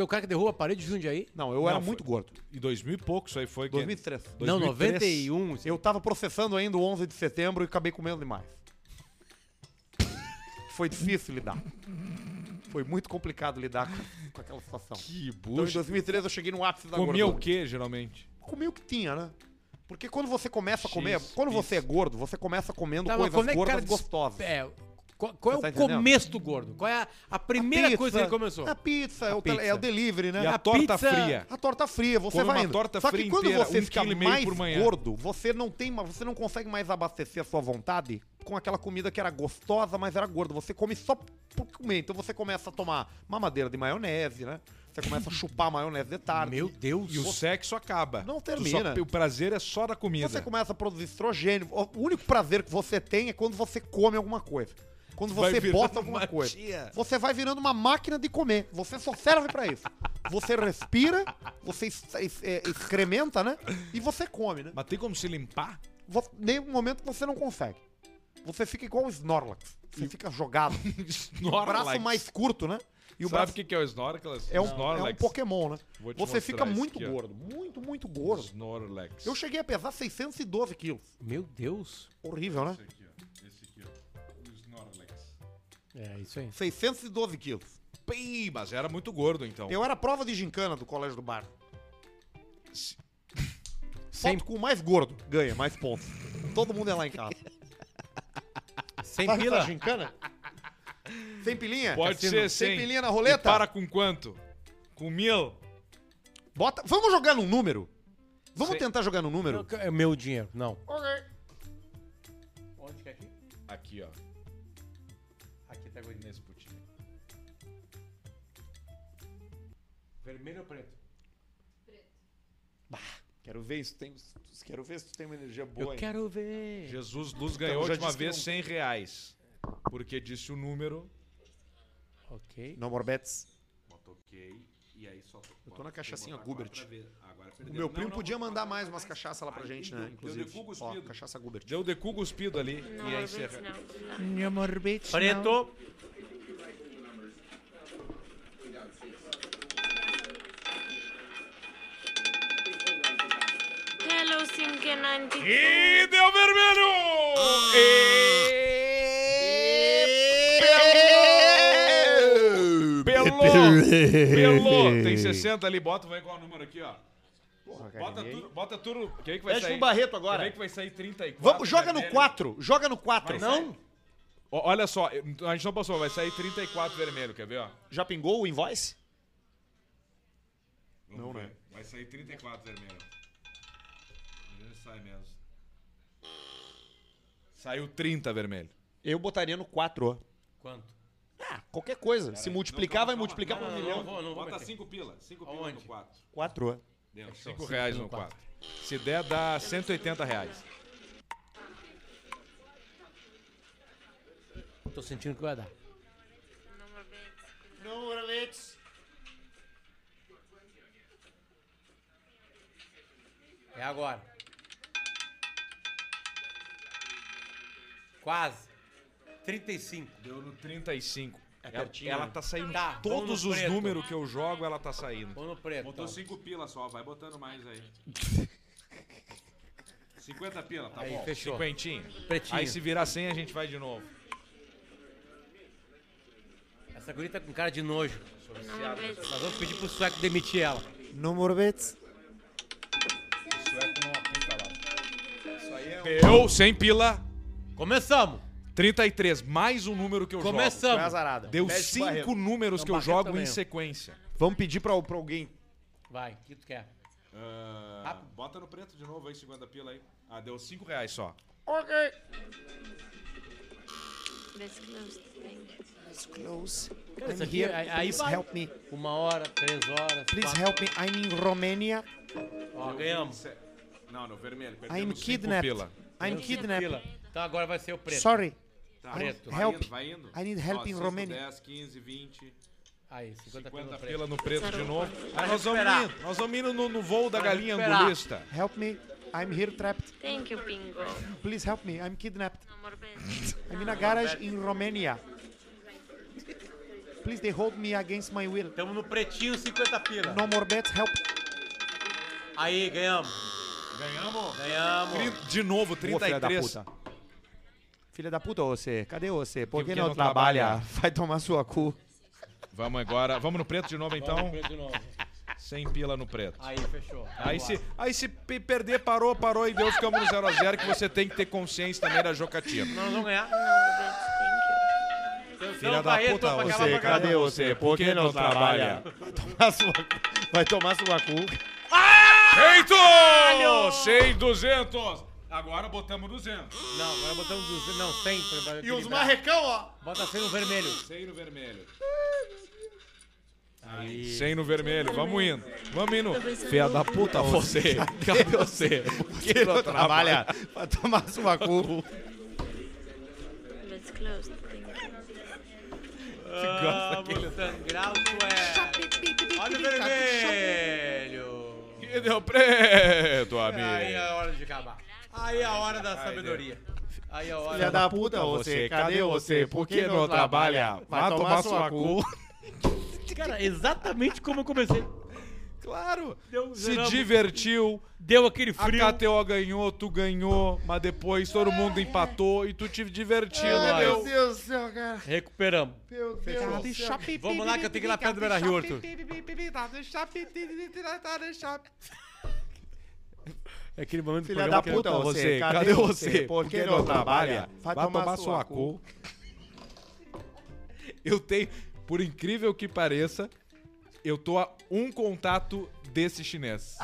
Teu cara que derruba a parede de Jundiaí? Não, eu Não, era foi- muito gordo. E 2000 e pouco, isso aí foi... que- 2003. Não, 2003. 91. Eu tava processando ainda o 11 de setembro e acabei comendo demais. Foi difícil lidar. Foi muito complicado lidar com, com aquela situação. Que Então, em bucha. 2013 eu cheguei no ápice da Comia o gordura. que, geralmente? Comia o que tinha, né? Porque quando você começa a comer, X, quando você é gordo, você começa comendo Tá, mas coisas como é que o gordas cara des- gostosas. É, qual, qual Você tá é o entendendo? começo do gordo? Qual é a, a primeira Pizza, coisa que ele começou? A pizza, é, o pizza. é o delivery, né? E a, A torta pizza- fria? A torta fria, você Come vai uma indo. torta Só que quando inteira, você um fica mais gordo, você não tem, você não consegue mais abastecer a sua vontade com aquela comida que era gostosa, mas era gorda. Você come só por comer. Então você começa a tomar mamadeira de maionese, né? Você começa a chupar maionese de tarde. Meu Deus. E o sexo acaba. Não Tu só- termina. o prazer é só da comida. Você começa a produzir estrogênio. O único prazer que você tem é quando você come alguma coisa. Quando você bota alguma uma coisa. tia. Você vai virando uma máquina de comer. Você só serve pra isso. Você respira, você es- es- é, excrementa, né? E você come, né? Mas tem como se limpar? Vo- Nenhum momento você não consegue. Você fica igual o Snorlax. Você fica jogado. O braço mais curto, né? E o Sabe braço o que, que é o Snorlax? é um, é um Snorlax. Pokémon, né? Vou te Você fica muito aqui, gordo. Muito, muito gordo. Snorlax. Eu cheguei a pesar 612 quilos. Meu Deus. Horrível, né? É, isso aí. 612 quilos. Pi, mas era muito gordo, então. Eu era prova de gincana do colégio do bar. Sem, Foto com o mais gordo ganha mais pontos. Todo mundo é lá em casa. sem Sabe pila. essa gincana? Sem pilinha? Pode Cassino? ser Sem sem. pilinha na E roleta? para com quanto? Com mil? Bota... Vamos jogar num número? Vamos Sem- tentar jogar num número? É meu dinheiro. Não. Ok. Vermelho ou preto? Quero ver se tem, quero ver se tu tem uma energia boa. Eu quero ver. Jesus Luz ganhou a já última vez não- 100 reais. Porque disse o número. Ok. No more bets. Bota ok. E aí só. Eu tô na cachaçinha Gubert. O meu primo podia mandar mais umas cachaças lá pra gente, né? Inclusive. Deu de cu Ó, cuspido. cachaça Gubert. Deu de cu cuspido ali. e aí encerra. Preto. Sinkenanti. E deu vermelho! E pelou! Pelou! Tem 60 ali, bota, vai qual o número aqui, ó. Porra, cara, Bota tudo, bota tudo. Quem é que vai Mexe sair? no Barreto Quem agora. é que vai sair 34? Vamos, joga no vermelho? 4. Joga no 4. Vai sair- Ó, Olha só, a gente não passou, vai sair 34 vermelho, quer ver, ó? Já pingou o invoice? Vamos Não, ver. né? Vai sair 34 vermelho. Sai mesmo. Saiu 30 vermelho. Eu botaria no 4. Quanto? Ah, qualquer coisa. Se multiplicar, vai multiplicar Não, por um não, milhão. não vou, não vou Bota meter. 5 pila. 5 pila Aonde? no 4. 4. Deu 5 reais no 4. Se der, dá 180 reais. Tô sentindo que vai dar. Número bets. É agora. Quase. 35. Deu no 35. É ela, pertinho, ela né? tá saindo. Tá, todos os preto. números que eu jogo, ela tá saindo. Vamos no preto. Botou então. 5 pila só, vai botando mais aí. 50 pila, tá Aí, bom. fechou. Cinquentinha. Pretinho. Aí se virar 100 a gente vai de novo. Essa guria tá com cara de nojo. Nós vamos pedir pro sueco demitir ela. Número bits. Deu 100 pila, Começamos. 33. Mais um número que eu Começamos. jogo. Deu Pede 5 Barreto. números Não, que eu jogo também, em sequência. Vamos pedir pra, pra alguém. Vai, o que tu quer? Ah, Rápido. bota no preto de novo aí, 50 pila aí. Ah, deu 5 reais só. That's closed. You. Close. Cara, I'm aqui, here. aí, Please help me. Uma hora, três horas. Please quatro. help me. I'm in Romania. Ó, ganhamos. Não, no vermelho. I'm Perdemos 5 kidnapped. pila. I'm cinco kidnapped. Então agora vai ser o preto. Sorry. Tá. Preto. Vai Help. indo, vai indo. I need help Ó, in Romania. 10, 15, 20, Aí, 50, 50 pila no preto. no preto de novo. Vai nós vamos indo. Nós vamos indo no, no voo da Vai galinha recuperar. angulista. Help me. I'm here trapped. Thank you, Bingo. Please help me. I'm kidnapped. I'm in a garage in Romania. Please, they hold me against my will. Tamo no pretinho, 50 pila. No more bets. Help. Aí, ganhamos. Ganhamos. Ganhamos. De novo, Ô, filha da 33. puta. Filha da puta, você. Cadê você? Por que que não, não trabalha? trabalha? Vai tomar sua cu. Vamos agora. Vamos no preto de novo Vamos então. no preto de novo. 100 pila no preto. Aí, fechou. Aí se, aí se pe- perder, parou, parou e deu, ficamos no 0x0 que você tem que ter consciência também da jocatina. Nós vamos ganhar. Filha da puta, você, cadê você? Por que não trabalha? Vai tomar sua, vai tomar sua cu. Feito! 100, 200. Agora botamos 200. Não, agora botamos 200. Não, 100. pra- pra E os equilibrar. marrecão, ó. Bota 100 no vermelho. 100 no vermelho. Aí. 100 no vermelho, vamos indo. Vamos indo. Filha da puta, você. Cadê você? Por que não trabalha? Vai tomar sua cu. That's closed. Thank you. Vamos sangrar o. Olha o vermelho. Que deu preto, Aí amigo. é a hora de acabar. Aí é a hora da sabedoria. Aí é a hora Filha da puta, você. Cadê você? Por que não trabalha? Vai tomar sua cu. Cara, exatamente como eu comecei. Claro. Deu, Se zeramos. divertiu. Deu aquele A frio. KTO ganhou, tu ganhou, mas depois todo mundo empatou e tu te divertiu, Ai, entendeu? Deus do céu, cara. Recuperamos. Meu Deus do céu. Vamos lá que eu tenho que ir lá perto do Beira Rio, Arthur. É aquele momento Filha da que- puta, você. Cadê você? Por que não trabalha? Vai tomar sua cu. Eu tenho, por incrível que pareça, eu tô a um contato desse chinês.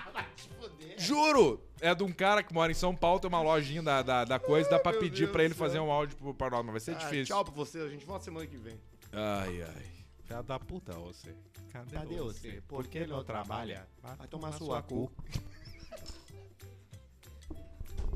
Juro! É de um cara que mora em São Paulo, tem uma lojinha da, da, da coisa, dá pra pedir Deus pra ele fazer um áudio pro- pra nós, mas vai ser Ah, difícil. tchau pra você, a gente volta semana que vem. Ai, ai. Filha da puta você. Cadê você? Por que não trabalha? Vai tomar sua cu.